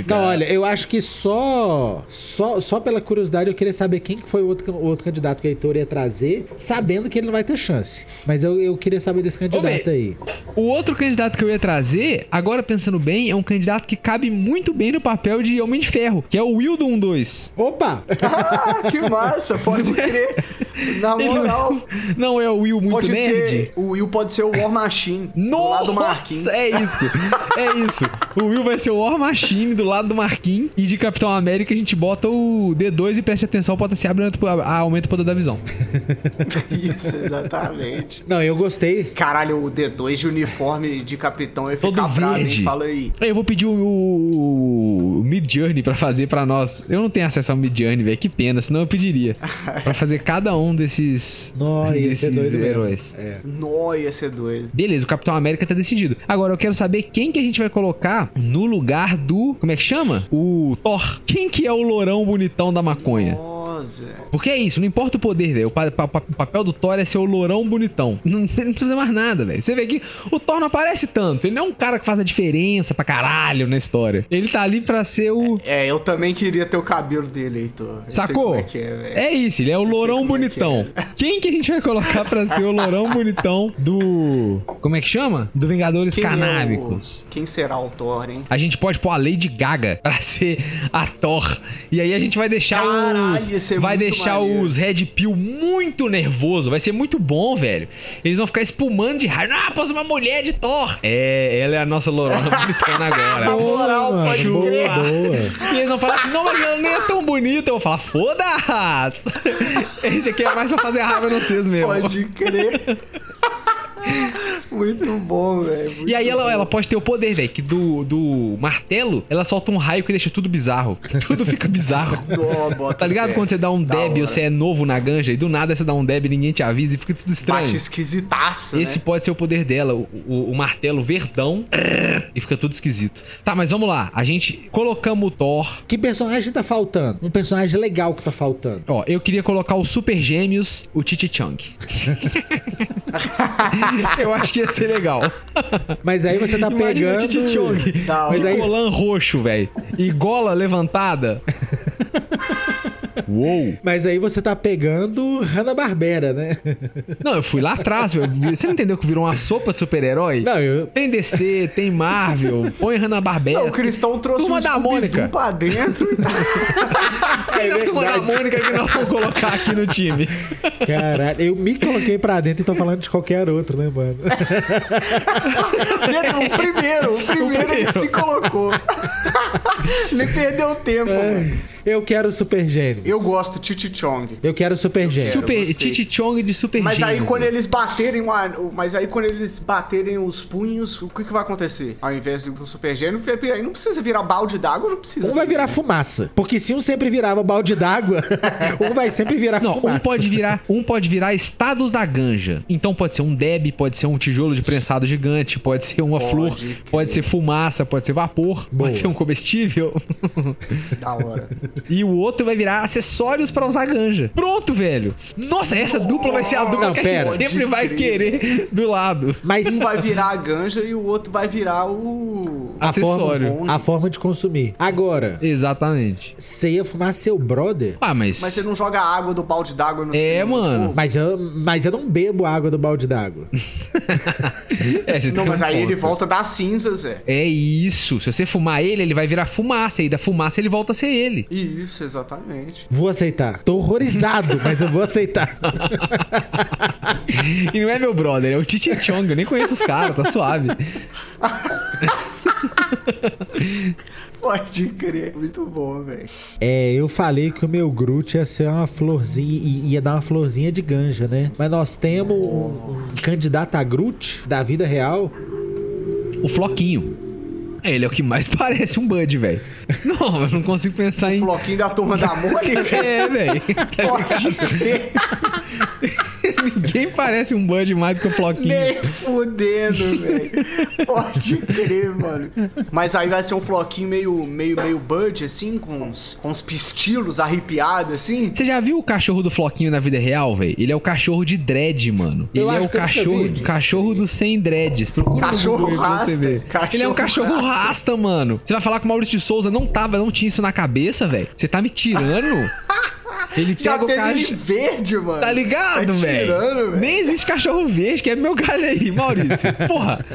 [SPEAKER 1] Não, olha, eu acho que só, só só pela curiosidade eu queria saber quem que foi o outro, o outro candidato que o Heitor ia trazer, sabendo que ele não vai ter chance. Mas eu, eu queria saber desse candidato
[SPEAKER 2] Ô,
[SPEAKER 1] aí.
[SPEAKER 2] O outro candidato que eu ia trazer, agora pensando bem, é um candidato que cabe muito bem no papel de Homem de Ferro, que é o Will do 1-2.
[SPEAKER 1] Opa!
[SPEAKER 3] Ah, que massa, pode crer. Na
[SPEAKER 2] Ele
[SPEAKER 3] moral,
[SPEAKER 2] não, não é o Will muito
[SPEAKER 3] pode
[SPEAKER 2] nerd?
[SPEAKER 3] ser. O Will pode ser o War Machine. Do lado do Marquinhos.
[SPEAKER 2] Nossa, é isso. É isso. O Will vai ser o War Machine do lado do Marquinhos. E de Capitão América a gente bota o D2 e preste atenção, pode se abre aumenta o poder da visão.
[SPEAKER 3] Isso, exatamente.
[SPEAKER 1] Não, eu gostei.
[SPEAKER 3] Caralho, o D2 de uniforme de capitão ia
[SPEAKER 2] Todo
[SPEAKER 3] ficar bravo, hein?
[SPEAKER 2] verde.
[SPEAKER 3] Fala aí.
[SPEAKER 2] Eu vou pedir o, o Mid Journey pra fazer pra nós. Eu não tenho acesso ao Mid Journey, velho. Que pena, senão eu pediria. pra fazer cada um desses,
[SPEAKER 1] Nossa, ia
[SPEAKER 2] desses
[SPEAKER 1] ser doido mesmo.
[SPEAKER 2] heróis.
[SPEAKER 1] É.
[SPEAKER 3] Nó, ia ser doido.
[SPEAKER 2] Beleza, o Capitão América tá decidido. Agora eu quero saber quem que a gente vai colocar no lugar do. Como é que chama? O Thor. Quem que é o lourão bonitão da maconha? Porque é isso, não importa o poder, velho. O, pa- pa- pa- o papel do Thor é ser o lourão bonitão. Não, não precisa fazer mais nada, velho. Você vê que o Thor não aparece tanto. Ele não é um cara que faz a diferença pra caralho na história. Ele tá ali pra ser o.
[SPEAKER 3] É, eu também queria ter o cabelo dele, Heitor.
[SPEAKER 2] Sacou?
[SPEAKER 3] é que é.
[SPEAKER 2] É isso, ele é o lourão
[SPEAKER 3] como é que
[SPEAKER 2] bonitão. Quem que a gente vai colocar pra ser o lourão bonitão do. Como é que chama? Do Vingadores
[SPEAKER 3] Quem é o-
[SPEAKER 2] Canábicos.
[SPEAKER 3] Quem será o Thor, hein?
[SPEAKER 2] A gente pode pôr a Lady Gaga pra ser a Thor. E aí a gente vai deixar
[SPEAKER 3] Caralho,
[SPEAKER 2] os. Vai deixar
[SPEAKER 3] maneiro.
[SPEAKER 2] os Red Pill muito nervoso. Vai ser muito bom, velho. Eles vão ficar espumando de raiva. Ah, pôs uma mulher de Thor. É, ela é a nossa lourona bonitona agora.
[SPEAKER 3] Na moral,
[SPEAKER 1] Boa,
[SPEAKER 3] pode
[SPEAKER 1] boa,
[SPEAKER 3] crer.
[SPEAKER 1] boa.
[SPEAKER 2] E eles vão falar assim, não, mas ela nem é tão bonita. Eu vou falar, foda-se! Esse aqui é mais pra fazer raiva no vocês mesmo.
[SPEAKER 3] Pode crer. Muito bom, velho.
[SPEAKER 2] E aí ela, ela pode ter o poder, velho, que do, do martelo, ela solta um raio que deixa tudo bizarro. Tudo fica bizarro. Tá ligado
[SPEAKER 3] fé.
[SPEAKER 2] quando você dá um deb ou você é novo na ganja e do nada você dá um deb e ninguém te avisa e fica tudo estranho?
[SPEAKER 3] Bate esquisitaço,
[SPEAKER 2] Esse
[SPEAKER 3] né?
[SPEAKER 2] pode ser o poder dela, o, o- o martelo verdão e fica tudo esquisito. Tá, mas vamos lá. A gente colocamos o Thor.
[SPEAKER 1] Que personagem tá faltando? Um personagem legal que tá faltando.
[SPEAKER 2] Ó, eu queria colocar os Super Gêmeos, o Titi Chang. eu acho que ia ser legal.
[SPEAKER 1] Mas aí você tá
[SPEAKER 2] Imagina
[SPEAKER 1] pegando.
[SPEAKER 2] o Titi Chong
[SPEAKER 3] Da hora.
[SPEAKER 2] de
[SPEAKER 1] aí-
[SPEAKER 2] colã roxo, velho. E gola levantada. Uou!
[SPEAKER 1] Mas aí você tá pegando Hanna-Barbera, né?
[SPEAKER 2] Não, eu fui lá atrás, velho. Você não entendeu que virou uma sopa de super-herói?
[SPEAKER 1] Não, eu.
[SPEAKER 2] Tem DC, tem Marvel, põe Hanna-Barbera.
[SPEAKER 3] Não, o Cristão trouxe
[SPEAKER 2] Turma
[SPEAKER 3] um
[SPEAKER 2] da Mônica.
[SPEAKER 3] pra dentro.
[SPEAKER 2] É a turma da. Mônica que nós vamos colocar aqui no time?
[SPEAKER 1] Caralho, eu me coloquei pra dentro e tô falando de qualquer outro, né, mano?
[SPEAKER 3] o primeiro, o primeiro ele
[SPEAKER 2] primeiro.
[SPEAKER 3] se colocou. ele perdeu tempo, velho.
[SPEAKER 1] Eu quero Super Gênios.
[SPEAKER 3] Eu gosto de Titi Chong.
[SPEAKER 1] Eu quero Super Gênios.
[SPEAKER 2] Super
[SPEAKER 3] gostei.
[SPEAKER 2] Titi Chong de Super
[SPEAKER 3] Mas aí
[SPEAKER 2] Gêmeos,
[SPEAKER 3] quando
[SPEAKER 2] velho.
[SPEAKER 3] eles baterem uma, mas aí quando eles baterem os punhos, o que, que vai acontecer? Ao invés de um super gênio, aí não precisa virar balde d'água, não precisa.
[SPEAKER 1] Um vai virar fumaça. Porque se um sempre virava balde d'água, um vai sempre virar
[SPEAKER 2] Não,
[SPEAKER 1] fumaça.
[SPEAKER 2] um pode virar, um pode virar estados da ganja. Então pode ser um deb, pode ser um tijolo de prensado gigante, pode ser uma
[SPEAKER 3] Pode
[SPEAKER 2] flor,
[SPEAKER 3] crer.
[SPEAKER 2] pode ser fumaça, pode ser vapor,
[SPEAKER 1] Boa.
[SPEAKER 2] pode ser um comestível.
[SPEAKER 3] Da hora.
[SPEAKER 2] e o outro vai virar acessórios pra usar ganja. Pronto, velho. Nossa, essa dupla vai ser a dupla
[SPEAKER 1] Não,
[SPEAKER 2] que a
[SPEAKER 1] pera.
[SPEAKER 2] gente sempre vai querer do lado.
[SPEAKER 1] Mas
[SPEAKER 3] Um vai virar a ganja e o outro vai virar o.
[SPEAKER 1] a
[SPEAKER 2] acessório.
[SPEAKER 1] forma, a forma de consumir. Agora,
[SPEAKER 2] Exatamente.
[SPEAKER 1] você ia fumar seu brother?
[SPEAKER 2] Ah, mas.
[SPEAKER 3] Mas você não joga a água do balde d'água no
[SPEAKER 2] É,
[SPEAKER 3] no
[SPEAKER 2] mano.
[SPEAKER 1] Mas eu, mas eu não bebo água do balde d'água.
[SPEAKER 2] É,
[SPEAKER 3] Não, mas
[SPEAKER 2] um
[SPEAKER 3] aí ele
[SPEAKER 2] ponto.
[SPEAKER 3] volta das cinzas, é.
[SPEAKER 2] É isso. Se você fumar ele, ele vai virar fumaça. E da fumaça ele volta a ser ele.
[SPEAKER 3] Isso, exatamente.
[SPEAKER 1] Vou aceitar. Tô horrorizado, mas eu vou aceitar.
[SPEAKER 2] E não é meu brother, é o Titi Chong. Eu nem conheço os caras, tá suave.
[SPEAKER 3] Pode crer. Muito bom, velho.
[SPEAKER 1] É, eu falei que o meu Groot ia ser uma florzinha, ia dar uma florzinha de ganja, né? Mas nós temos um, um candidato a Groot da vida real.
[SPEAKER 2] O Floquinho. Ele é o que mais parece um Bud, velho. Não, eu não consigo pensar em.
[SPEAKER 3] Floquinho da turma da Mônica.
[SPEAKER 2] É, velho.
[SPEAKER 3] Pode
[SPEAKER 2] Ninguém parece um Bud mais do que o Floquinho.
[SPEAKER 3] Nem fudendo, velho. Pode crer, mano. Mas aí vai ser um floquinho meio, meio, meio Bud, assim, com uns, com uns pistilos arrepiados, assim.
[SPEAKER 2] Você já viu o cachorro do Floquinho na vida real, velho? Ele é o cachorro de dread, mano.
[SPEAKER 1] Eu
[SPEAKER 2] Ele é o cachorro,
[SPEAKER 1] vi.
[SPEAKER 2] cachorro do sem dreads. Procura
[SPEAKER 3] Cachorro
[SPEAKER 2] no aí pra você
[SPEAKER 3] rasta.
[SPEAKER 2] ver.
[SPEAKER 3] Cachorro
[SPEAKER 2] Ele é um cachorro rasta.
[SPEAKER 3] rasta.
[SPEAKER 2] mano. Você vai falar que o Maurício de Souza não tava, não tinha isso na cabeça, velho? Você tá me tirando? Ele
[SPEAKER 3] Já
[SPEAKER 2] pega o
[SPEAKER 3] fez ele
[SPEAKER 2] cachorro.
[SPEAKER 3] verde, mano.
[SPEAKER 2] Tá ligado,
[SPEAKER 3] Tá
[SPEAKER 2] velho. Nem existe cachorro verde, que é meu galho aí, Maurício. Porra.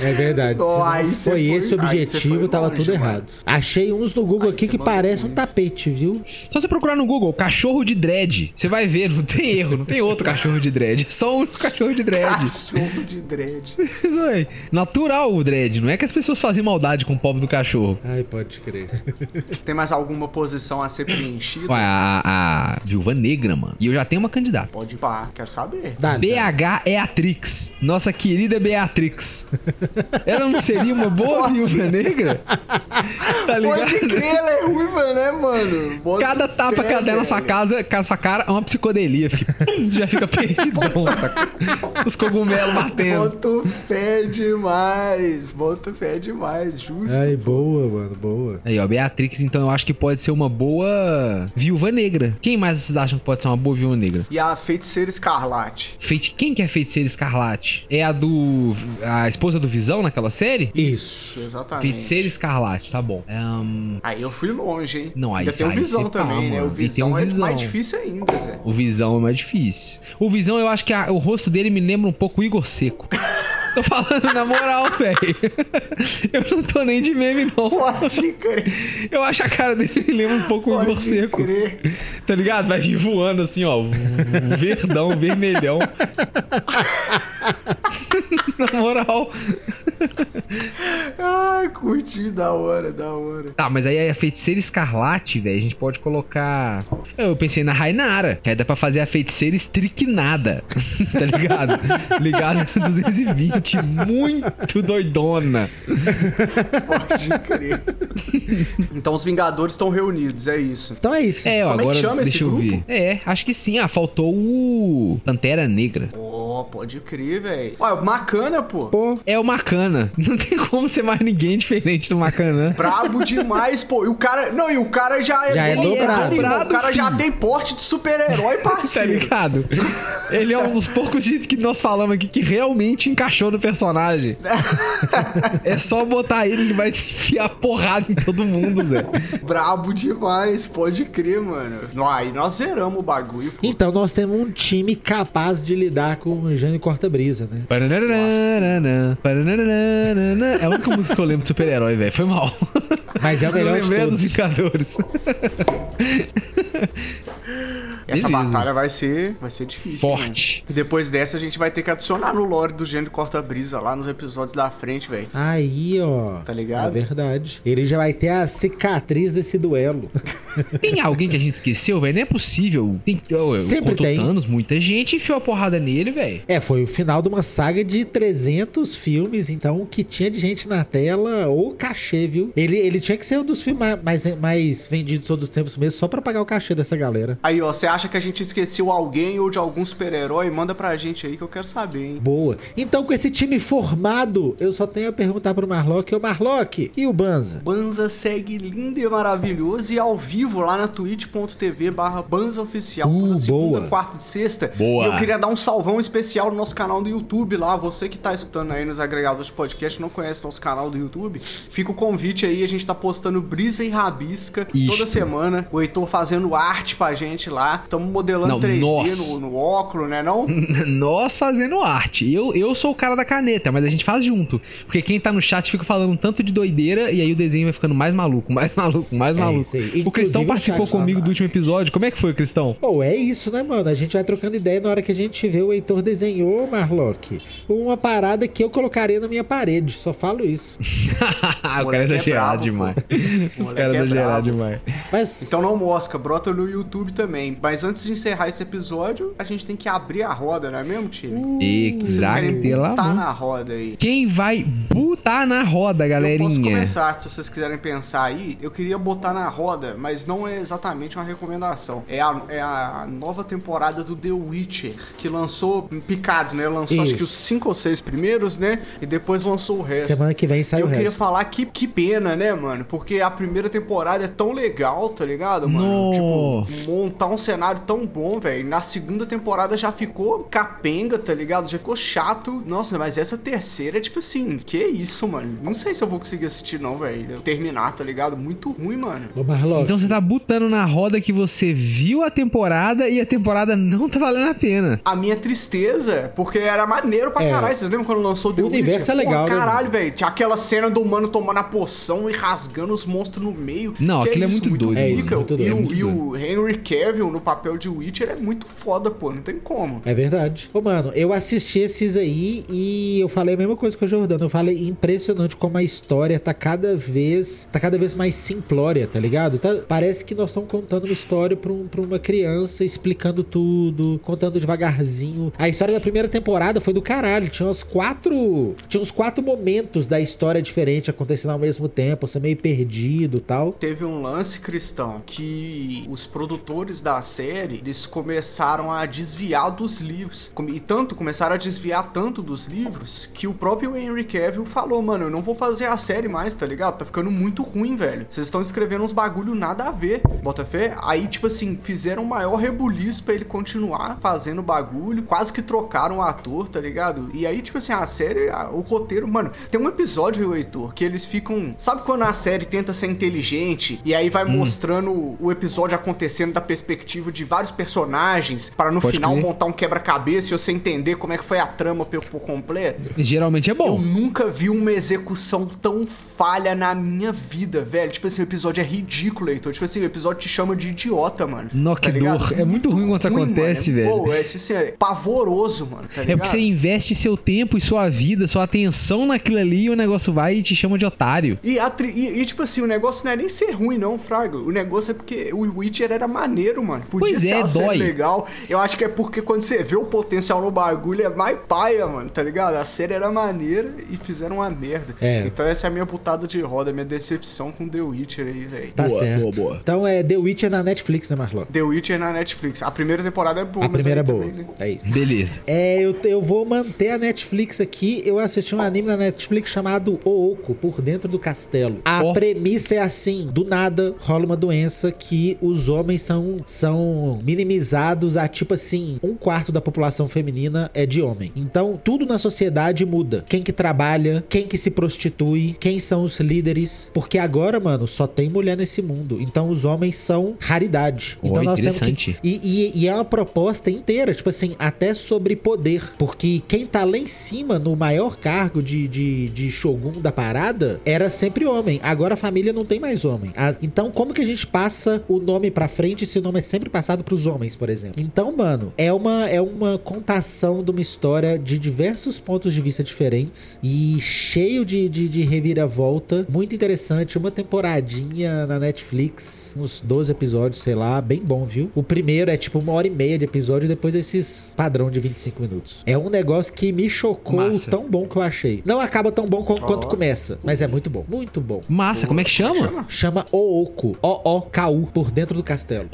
[SPEAKER 1] É verdade.
[SPEAKER 3] Oh,
[SPEAKER 1] foi
[SPEAKER 3] foi-
[SPEAKER 1] esse o objetivo,
[SPEAKER 3] foi
[SPEAKER 1] tava
[SPEAKER 3] longe,
[SPEAKER 1] tudo
[SPEAKER 3] mano.
[SPEAKER 1] errado. Achei uns no Google
[SPEAKER 3] Aí
[SPEAKER 1] aqui que parece um tapete, viu?
[SPEAKER 2] Só você procurar no Google, cachorro de dread. Você vai ver, não tem erro, não tem outro cachorro de dread. É só um cachorro de dread.
[SPEAKER 3] Cachorro de dread.
[SPEAKER 2] É Natural o dread, não é que as pessoas fazem maldade com o pobre do cachorro.
[SPEAKER 1] Ai, pode crer.
[SPEAKER 3] Tem mais alguma posição a ser preenchida?
[SPEAKER 2] Ué, a, a viúva negra, mano. E eu já tenho uma candidata.
[SPEAKER 3] Pode ir pá, quero saber.
[SPEAKER 1] Dá, dá.
[SPEAKER 2] BH Beatrix. Nossa querida Beatrix. Ela não seria uma boa viúva negra? Tá ligado?
[SPEAKER 3] Pode crer, ela é ruiva, né, mano? Bota
[SPEAKER 2] Cada tapa que ela der na sua casa, com a sua cara, é uma psicodelia, filho. Você já fica perdidão. saca? Os cogumelos batendo.
[SPEAKER 3] Boto fé demais. Boto fé demais, justo.
[SPEAKER 1] Ai, boa, mano, boa.
[SPEAKER 2] Aí, ó, Beatrix, então eu acho que pode ser uma boa viúva negra. Quem mais vocês acham que pode ser uma boa viúva negra?
[SPEAKER 3] E a feiticeira escarlate.
[SPEAKER 2] Feiti... Quem que é feiticeira escarlate? É a do. a esposa do Visão naquela série?
[SPEAKER 1] Isso.
[SPEAKER 3] Exatamente.
[SPEAKER 2] Feiticeira escarlate, tá bom. Ahn,
[SPEAKER 3] Aí eu fui longe, hein?
[SPEAKER 2] Não, aí
[SPEAKER 3] ainda tem o Visão
[SPEAKER 2] tá,
[SPEAKER 3] também, né?
[SPEAKER 2] mano.
[SPEAKER 3] O Visão
[SPEAKER 2] o
[SPEAKER 3] é
[SPEAKER 2] Visão.
[SPEAKER 3] mais difícil ainda, Zé.
[SPEAKER 2] o Visão é mais difícil. O Visão, eu acho que a- o rosto dele me lembra um pouco o Igor Seco. Tô falando na moral, velho. Eu não tô nem de meme, não.
[SPEAKER 3] Pode crer.
[SPEAKER 2] Eu acho a cara dele me lembra um pouco o Igor
[SPEAKER 3] Pode
[SPEAKER 2] Seco.
[SPEAKER 3] crer.
[SPEAKER 2] Tá ligado? Vai vir voando assim, ó. Verdão, vermelhão. Na moral.
[SPEAKER 3] Ai, curti, da hora, da hora.
[SPEAKER 2] Tá, mas aí a feiticeira escarlate, velho, a gente pode colocar. Eu pensei na Rainara, que aí dá pra fazer a feiticeira estricnada. tá ligado? Ligado 220, muito doidona.
[SPEAKER 3] Pode crer. então os Vingadores estão reunidos, é isso.
[SPEAKER 1] Então é isso.
[SPEAKER 2] É, ó,
[SPEAKER 3] Como é que
[SPEAKER 2] agora
[SPEAKER 3] chama esse
[SPEAKER 2] deixa eu
[SPEAKER 3] grupo?
[SPEAKER 2] ver. É, acho que sim. Ah, faltou o Pantera Negra.
[SPEAKER 3] Ó, pode crer, velho. Olha, Macana, pô.
[SPEAKER 1] Pô,
[SPEAKER 2] É o Macana. Não tem como ser mais ninguém diferente do Macana.
[SPEAKER 3] Brabo demais, pô. E o cara. Não, e o cara já é,
[SPEAKER 1] Já é dobrado.
[SPEAKER 3] irmão. O cara já
[SPEAKER 2] Filho.
[SPEAKER 3] tem porte de super-herói,
[SPEAKER 2] Tá
[SPEAKER 3] parceiro.
[SPEAKER 2] ligado? Ele é um dos poucos que nós falamos aqui que realmente encaixou no personagem. É só botar ele, ele vai enfiar porrada em todo mundo, Zé.
[SPEAKER 3] Brabo demais, pode crer, mano. Aí nós zeramos o bagulho, pô.
[SPEAKER 1] então nós temos um time capaz de lidar com o Jânio Corta-Brisa, né?
[SPEAKER 2] Pararararana. É a única música que eu lembro de super-herói, velho. Foi mal.
[SPEAKER 1] Mas é o melhor
[SPEAKER 2] eu
[SPEAKER 1] de todos.
[SPEAKER 2] dos Vingadores.
[SPEAKER 3] Essa
[SPEAKER 2] Beleza.
[SPEAKER 3] batalha vai ser, vai ser difícil.
[SPEAKER 2] Forte.
[SPEAKER 3] né? E depois dessa a gente vai ter que adicionar no lore do gênero corta-brisa lá nos episódios da frente, velho.
[SPEAKER 1] Aí, ó.
[SPEAKER 3] Tá ligado?
[SPEAKER 1] É verdade. Ele já vai ter a cicatriz desse duelo.
[SPEAKER 2] Tem alguém que a gente esqueceu, velho? Não é possível. Tem, eu, eu
[SPEAKER 1] Sempre tem.
[SPEAKER 2] Thanos, muita gente enfiou a porrada nele, velho.
[SPEAKER 1] É, foi o final de uma saga de 300 filmes, então o que tinha de gente na tela, ou cachê, viu? Ele, ele tinha que ser um dos filmes ma- mais, mais vendidos todos os tempos mesmo, só pra pagar o cachê dessa galera.
[SPEAKER 3] Aí, ó, você acha que a gente esqueceu alguém ou de algum super-herói? Manda pra gente aí que eu quero saber, hein?
[SPEAKER 1] Boa. Então, com esse time formado, eu só tenho a perguntar pro Marlock. Ô, Marlock, e o Banza?
[SPEAKER 3] Banza segue lindo e maravilhoso e ao vivo lá na twitch.tv barra Banza Oficial.
[SPEAKER 1] Uh,
[SPEAKER 3] toda segunda,
[SPEAKER 1] boa.
[SPEAKER 3] quarta e sexta.
[SPEAKER 2] Boa.
[SPEAKER 3] E eu queria dar um salvão especial no nosso canal do YouTube lá. Você que tá escutando aí nos agregadores de podcast não conhece nosso canal do YouTube, fica o convite aí. A gente tá postando brisa e rabisca
[SPEAKER 2] Isto.
[SPEAKER 3] toda semana. O Heitor fazendo arte pra gente lá. Tamo modelando
[SPEAKER 2] Não,
[SPEAKER 3] 3D
[SPEAKER 2] nós.
[SPEAKER 3] no, no óculos, né não?
[SPEAKER 2] Nós fazendo arte. Eu, eu sou o cara da caneta, mas a gente faz junto. Porque quem tá no chat fica falando um tanto de doideira e aí o desenho vai ficando mais maluco, mais maluco, mais
[SPEAKER 1] É
[SPEAKER 2] maluco. O Cristão
[SPEAKER 1] o
[SPEAKER 2] participou
[SPEAKER 1] lá
[SPEAKER 2] comigo do último episódio. Como é que foi, Cristão?
[SPEAKER 1] Pô, é isso, né, mano? A gente vai trocando ideia na hora que a gente vê o Heitor desenhou, Marlock, uma parada que eu colocaria na minha parede. Só falo isso.
[SPEAKER 2] o cara é
[SPEAKER 3] é
[SPEAKER 2] exagerado demais. Os caras
[SPEAKER 3] é
[SPEAKER 2] exageraram demais.
[SPEAKER 1] Mas.
[SPEAKER 3] Então não mosca, brota no YouTube também. Mas antes de encerrar esse episódio, a gente tem que abrir a roda, não é mesmo, time? Querem
[SPEAKER 2] Exato.
[SPEAKER 3] botar na roda aí.
[SPEAKER 2] Quem vai botar na roda,
[SPEAKER 3] Eu posso
[SPEAKER 2] galerinha?
[SPEAKER 3] começar, se vocês quiserem pensar aí. Eu queria botar na roda, mas não é exatamente uma recomendação. É a, é a nova temporada do The Witcher, que lançou picado, né? Lançou acho
[SPEAKER 1] Isso.
[SPEAKER 3] que os cinco ou seis primeiros, né? E depois lançou o resto.
[SPEAKER 1] Semana que vem sai
[SPEAKER 3] eu
[SPEAKER 1] o
[SPEAKER 3] queria
[SPEAKER 1] resto.
[SPEAKER 3] falar que, que pena, né, mano? Porque a primeira temporada é tão legal, tá ligado, mano?
[SPEAKER 2] No.
[SPEAKER 3] Tipo, montar um cenário tão bom, velho. Na segunda temporada já ficou capenga, tá ligado? Já ficou chato. Nossa, mas essa terceira é tipo assim, que isso, mano? Não sei se eu vou conseguir assistir, não, velho. Terminar, tá ligado? Muito ruim, mano.
[SPEAKER 1] Ô, Marlock.
[SPEAKER 2] Então você tá botando na roda que você viu a temporada e a temporada não tá valendo a pena.
[SPEAKER 3] A minha tristeza, porque era maneiro pra
[SPEAKER 1] É.
[SPEAKER 3] caralho. Vocês lembram quando lançou The
[SPEAKER 1] O universo é legal,
[SPEAKER 3] Pô,
[SPEAKER 1] né,
[SPEAKER 3] caralho, velho. Tinha aquela cena do mano tomando a poção e rasgando os monstros no meio.
[SPEAKER 2] Não,
[SPEAKER 3] Que
[SPEAKER 2] aquilo é
[SPEAKER 3] isso,
[SPEAKER 2] muito doido.
[SPEAKER 1] É isso, muito doido,
[SPEAKER 3] E,
[SPEAKER 1] é
[SPEAKER 3] o,
[SPEAKER 1] muito
[SPEAKER 3] e o Henry Cavill no papel de Witcher é muito foda, pô. Não tem como.
[SPEAKER 1] É verdade. Ô, mano, eu assisti esses aí e eu falei a mesma coisa que o Jordano. Eu falei impressionante como a história tá cada vez tá cada vez mais simplória, tá ligado? Tá- parece que nós estamos contando uma história pra, um- pra uma criança, explicando tudo, contando devagarzinho. A história da primeira temporada foi do caralho. Tinha uns quatro. Tinha uns quatro momentos da história diferente acontecendo ao mesmo tempo, você meio perdido e tal.
[SPEAKER 3] Teve um lance cristão que os produtores da série eles começaram a desviar dos livros. E tanto começaram a desviar tanto dos livros que o próprio Henry Cavill falou: Mano, eu não vou fazer a série mais, tá ligado? Tá ficando muito ruim, velho. Vocês estão escrevendo uns bagulho nada a ver, bota fé? Aí, tipo assim, fizeram o maior rebuliço pra ele continuar fazendo bagulho. Quase que trocaram o ator, tá ligado? E aí, tipo assim, a série, a- o roteiro, mano, tem um episódio, Heitor, que eles ficam. Sabe quando a série tenta ser inteligente e aí vai
[SPEAKER 2] Hum.
[SPEAKER 3] mostrando o episódio acontecendo da perspectiva de vários personagens para no
[SPEAKER 2] Pode
[SPEAKER 3] final
[SPEAKER 2] crer.
[SPEAKER 3] montar um quebra-cabeça e você entender como é que foi a trama por, por completo?
[SPEAKER 2] Geralmente é
[SPEAKER 3] Eu
[SPEAKER 2] bom.
[SPEAKER 3] nunca vi uma execução tão falha na minha vida, velho. Tipo assim, o episódio é ridículo, então Tipo assim, o episódio te chama de idiota, mano.
[SPEAKER 2] Que
[SPEAKER 3] tá
[SPEAKER 2] dor. É muito ruim quando isso acontece,
[SPEAKER 3] mano.
[SPEAKER 2] velho.
[SPEAKER 3] Pô, é, tipo assim, é pavoroso, mano. Tá
[SPEAKER 2] É porque você investe seu tempo e sua vida, sua atenção naquilo ali e o negócio vai e te chama de otário.
[SPEAKER 3] E, e- e, tipo assim, o negócio não é nem ser ruim, não, Fraga. O negócio é porque o Witcher era maneiro, mano. Podia
[SPEAKER 2] Pois
[SPEAKER 3] ser
[SPEAKER 2] é,
[SPEAKER 3] uma série
[SPEAKER 2] dói.
[SPEAKER 3] legal. Eu acho que é porque quando você vê o potencial no bagulho, é mais paia, mano, tá ligado? A série era maneira e fizeram uma merda.
[SPEAKER 1] É.
[SPEAKER 3] Então essa é a minha putada de roda, minha decepção com The Witcher aí, velho.
[SPEAKER 1] Tá
[SPEAKER 2] Boa,
[SPEAKER 1] certo.
[SPEAKER 2] boa, boa.
[SPEAKER 1] Então é The Witcher na Netflix, né, Marlock?
[SPEAKER 3] The Witcher na Netflix. A primeira temporada é boa,
[SPEAKER 1] A
[SPEAKER 3] mas
[SPEAKER 1] primeira é boa.
[SPEAKER 3] também, né?
[SPEAKER 1] É isso.
[SPEAKER 2] Beleza.
[SPEAKER 1] É, eu, eu vou manter a Netflix aqui. Eu assisti um anime na Netflix chamado O Oco, Por Dentro do Castelo. A
[SPEAKER 2] Ó.
[SPEAKER 1] premissa é assim: do nada rola uma doença que os homens são, são minimizados a tipo assim: um quarto da população feminina é de homem. Então tudo na sociedade muda. Quem que trabalha, quem que se prostitui, quem são os líderes. Porque agora, mano, só tem mulher nesse mundo. Então os homens são raridade. Então nós temos que
[SPEAKER 2] interessante.
[SPEAKER 1] e, e- e é uma proposta inteira, tipo assim, até sobre poder. Porque quem tá lá em cima, no maior cargo de, de, de Shogun da parada, era sempre homem. Agora a família não tem mais homem. A- então, como que a gente passa o nome pra frente se o nome é sempre passado pros homens, por exemplo? Então, mano, é uma, é uma contação de uma história de diversos pontos de vista diferentes e cheio de, de, de reviravolta. Muito interessante. Uma temporadinha na Netflix, uns 12 episódios, sei lá, bem bom, viu? O primeiro é tipo uma hora e meia de episódio, depois esses padrão de 25 minutos. É um negócio que me chocou
[SPEAKER 2] Massa.
[SPEAKER 1] tão bom que eu achei. Não acaba tão bom qu- quanto
[SPEAKER 3] Ó.
[SPEAKER 1] começa, mas é muito bom. Muito bom.
[SPEAKER 2] Massa, como é que chama?
[SPEAKER 1] Chama Ooku, O-O-K-U, por dentro do castelo.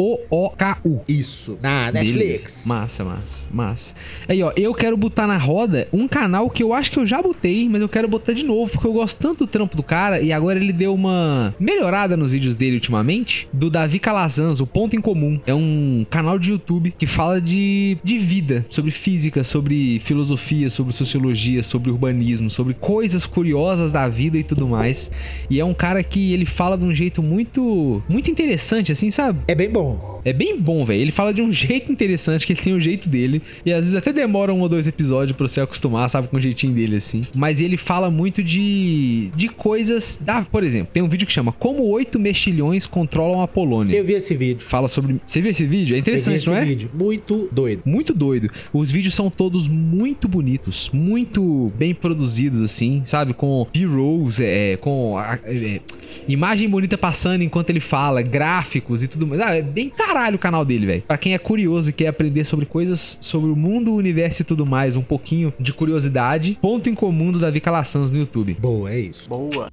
[SPEAKER 1] Isso, na Netflix.
[SPEAKER 2] Beleza. Massa, massa, massa. Aí, ó, eu quero botar na roda um canal que eu acho que eu já botei, mas eu quero botar de novo, porque eu gosto tanto do trampo do cara e agora ele deu uma melhorada nos vídeos dele ultimamente, do Davi Calazans, o Ponto em Comum. É um canal de YouTube que fala de, de vida, sobre física, sobre filosofia, sobre sociologia, sobre urbanismo, sobre coisas curiosas da vida e tudo mais. E é um cara que ele fala de um jeito muito, muito interessante, assim, sabe?
[SPEAKER 1] É bem bom.
[SPEAKER 2] É bem bom, velho. Ele fala de um jeito interessante, que ele tem o jeito dele. E às vezes até demora um ou dois episódios pra você acostumar, sabe? Com o jeitinho dele, assim. Mas ele fala muito de. de coisas. Da... Por exemplo, tem um vídeo que chama Como oito mexilhões controlam a Polônia.
[SPEAKER 1] Eu vi esse vídeo.
[SPEAKER 2] Fala sobre. Você viu esse vídeo? É
[SPEAKER 1] Eu vi
[SPEAKER 2] interessante,
[SPEAKER 1] esse
[SPEAKER 2] não é?
[SPEAKER 1] vídeo. Muito doido.
[SPEAKER 2] Muito doido. Os vídeos são todos muito bonitos, muito bem produzidos, assim, sabe? Com B-rolls, é, com a- é, imagem bonita passando enquanto ele fala, gráficos e tudo mais. Ah, é bem caralho o canal dele, velho. Pra quem é curioso e quer aprender sobre coisas, sobre o mundo, o universo e tudo mais, um pouquinho de curiosidade, ponto em comum do Davi Calassans no YouTube.
[SPEAKER 1] Boa, é isso.
[SPEAKER 3] Boa.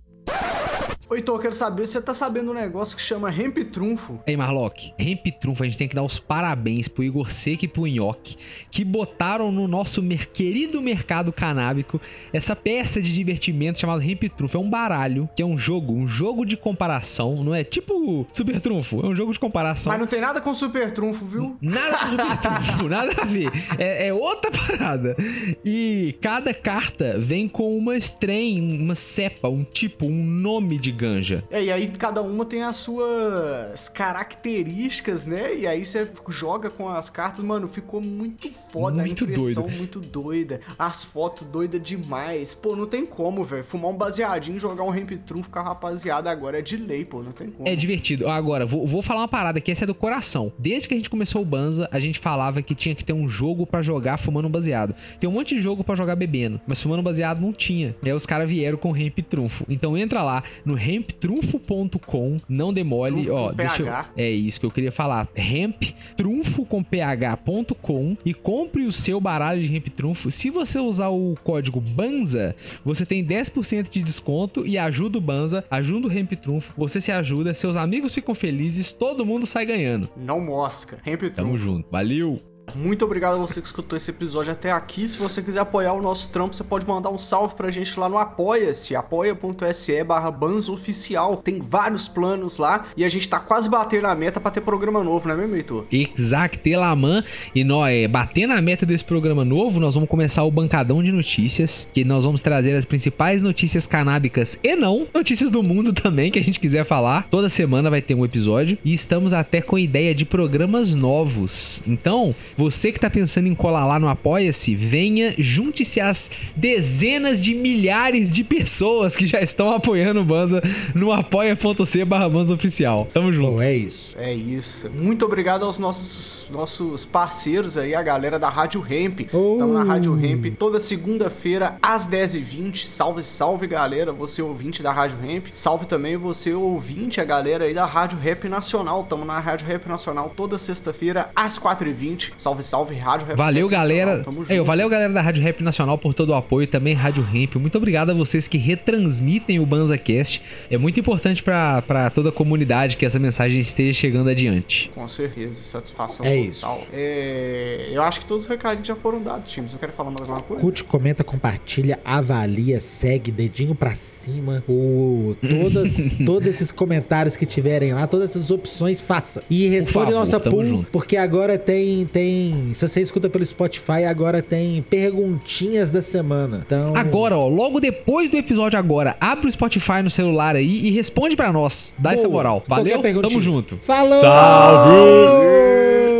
[SPEAKER 3] Ô, Heitor, eu quero saber, você tá sabendo um negócio que chama Hemp Trunfo?
[SPEAKER 2] Ei, Marlock, Hemp Trunfo, a gente tem que dar os parabéns pro Igor Seco e pro Nhoque, que botaram no nosso querido mercado canábico essa peça de divertimento chamada Hemp Trunfo. É um baralho, que é um jogo, um jogo de comparação, não é tipo Super Trunfo, é um jogo de comparação.
[SPEAKER 3] Mas não tem nada com Super Trunfo, viu?
[SPEAKER 2] Nada com Super Trunfo, nada a ver. É, é outra parada. E cada carta vem com uma strain, uma cepa, um tipo, um nome de ganja.
[SPEAKER 3] É, e aí cada uma tem as suas características, né? E aí você joga com as cartas, mano, ficou muito foda,
[SPEAKER 2] Muito
[SPEAKER 3] a impressão
[SPEAKER 2] doido.
[SPEAKER 3] muito doida, as fotos doidas demais. Pô, não tem como, velho. Fumar um baseadinho, jogar um Hemp Trunfo com a rapaziada agora é de lei, pô, não tem como.
[SPEAKER 2] É divertido. Agora, vou, vou falar uma parada que essa é do coração. Desde que a gente começou o Banza, a gente falava que tinha que ter um jogo pra jogar fumando um baseado. Tem um monte de jogo pra jogar bebendo, mas fumando baseado não tinha. E aí os caras vieram com Hemp Trunfo. Então entra lá no hemptrunfo.com, não demole,
[SPEAKER 3] Trunfo
[SPEAKER 2] ó, deixa eu. É isso que eu queria falar. Hemptrunfo com ph.com e compre o seu baralho de Hemp Trunfo. Se você usar o código BANZA, você tem 10% de desconto e ajuda o Banza, ajuda o Hemp Trunfo, você se ajuda, seus amigos ficam felizes, todo mundo sai ganhando.
[SPEAKER 3] Não mosca.
[SPEAKER 2] Tamo
[SPEAKER 3] Trunfo.
[SPEAKER 2] junto. Valeu!
[SPEAKER 3] Muito obrigado a você que escutou esse episódio até aqui. Se você quiser apoiar o nosso trampo, você pode mandar um salve pra gente lá no Apoia-se, apoia.se barra Oficial. Tem vários planos lá e a gente tá quase batendo a meta pra ter programa novo, não é mesmo, Heitor?
[SPEAKER 2] Exact Laman. E nós, é, batendo a meta desse programa novo, nós vamos começar o Bancadão de Notícias, que nós vamos trazer as principais notícias canábicas e não, notícias do mundo também, que a gente quiser falar. Toda semana vai ter um episódio. E estamos até com ideia de programas novos. Então, Você que tá pensando em colar lá no Apoia-se, venha, junte-se às dezenas de milhares de pessoas que já estão apoiando o Banza no apoia.c barra Banza Oficial. Tamo junto.
[SPEAKER 1] É isso.
[SPEAKER 3] É isso. Muito obrigado aos nossos, nossos parceiros aí, a galera da Rádio Hemp.
[SPEAKER 1] Oh.
[SPEAKER 3] Estamos na Rádio Hemp toda segunda-feira às 10h20. Salve, salve, galera, você ouvinte da Rádio Hemp. Salve também você ouvinte, a galera aí da Rádio Rap Nacional. Estamos na Rádio Rap Nacional toda sexta-feira às 4h20. Salve, salve, Rádio Rap
[SPEAKER 2] Valeu,
[SPEAKER 3] Rap
[SPEAKER 2] galera.
[SPEAKER 3] Junto.
[SPEAKER 2] valeu, galera da Rádio Rap Nacional, por todo o apoio. Também Rádio Ramp. Muito obrigado a vocês que retransmitem o BanzaCast. É muito importante pra pra toda a comunidade que essa mensagem esteja chegando adiante.
[SPEAKER 3] Com certeza, satisfação
[SPEAKER 1] É
[SPEAKER 3] total.
[SPEAKER 1] isso.
[SPEAKER 3] É, eu acho que todos os recadinhos já foram dados, time. Você quer falar mais alguma coisa?
[SPEAKER 1] Curte, comenta, compartilha, avalia, segue, dedinho pra cima. O, todas, todos esses comentários que tiverem lá, todas essas opções, faça. E responde
[SPEAKER 2] favor,
[SPEAKER 1] nossa pool,
[SPEAKER 2] junto.
[SPEAKER 1] porque agora tem, tem. Se você escuta pelo Spotify, agora tem perguntinhas da semana. Então.
[SPEAKER 2] Agora, ó, logo depois do episódio agora, abre o Spotify no celular aí e responde pra nós. Dá essa
[SPEAKER 1] boa.
[SPEAKER 2] moral.
[SPEAKER 1] Qualquer
[SPEAKER 2] Valeu?
[SPEAKER 1] perguntinha.
[SPEAKER 2] Tamo junto.
[SPEAKER 1] Falou!
[SPEAKER 2] Salve!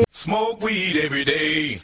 [SPEAKER 4] Smoke weed every day.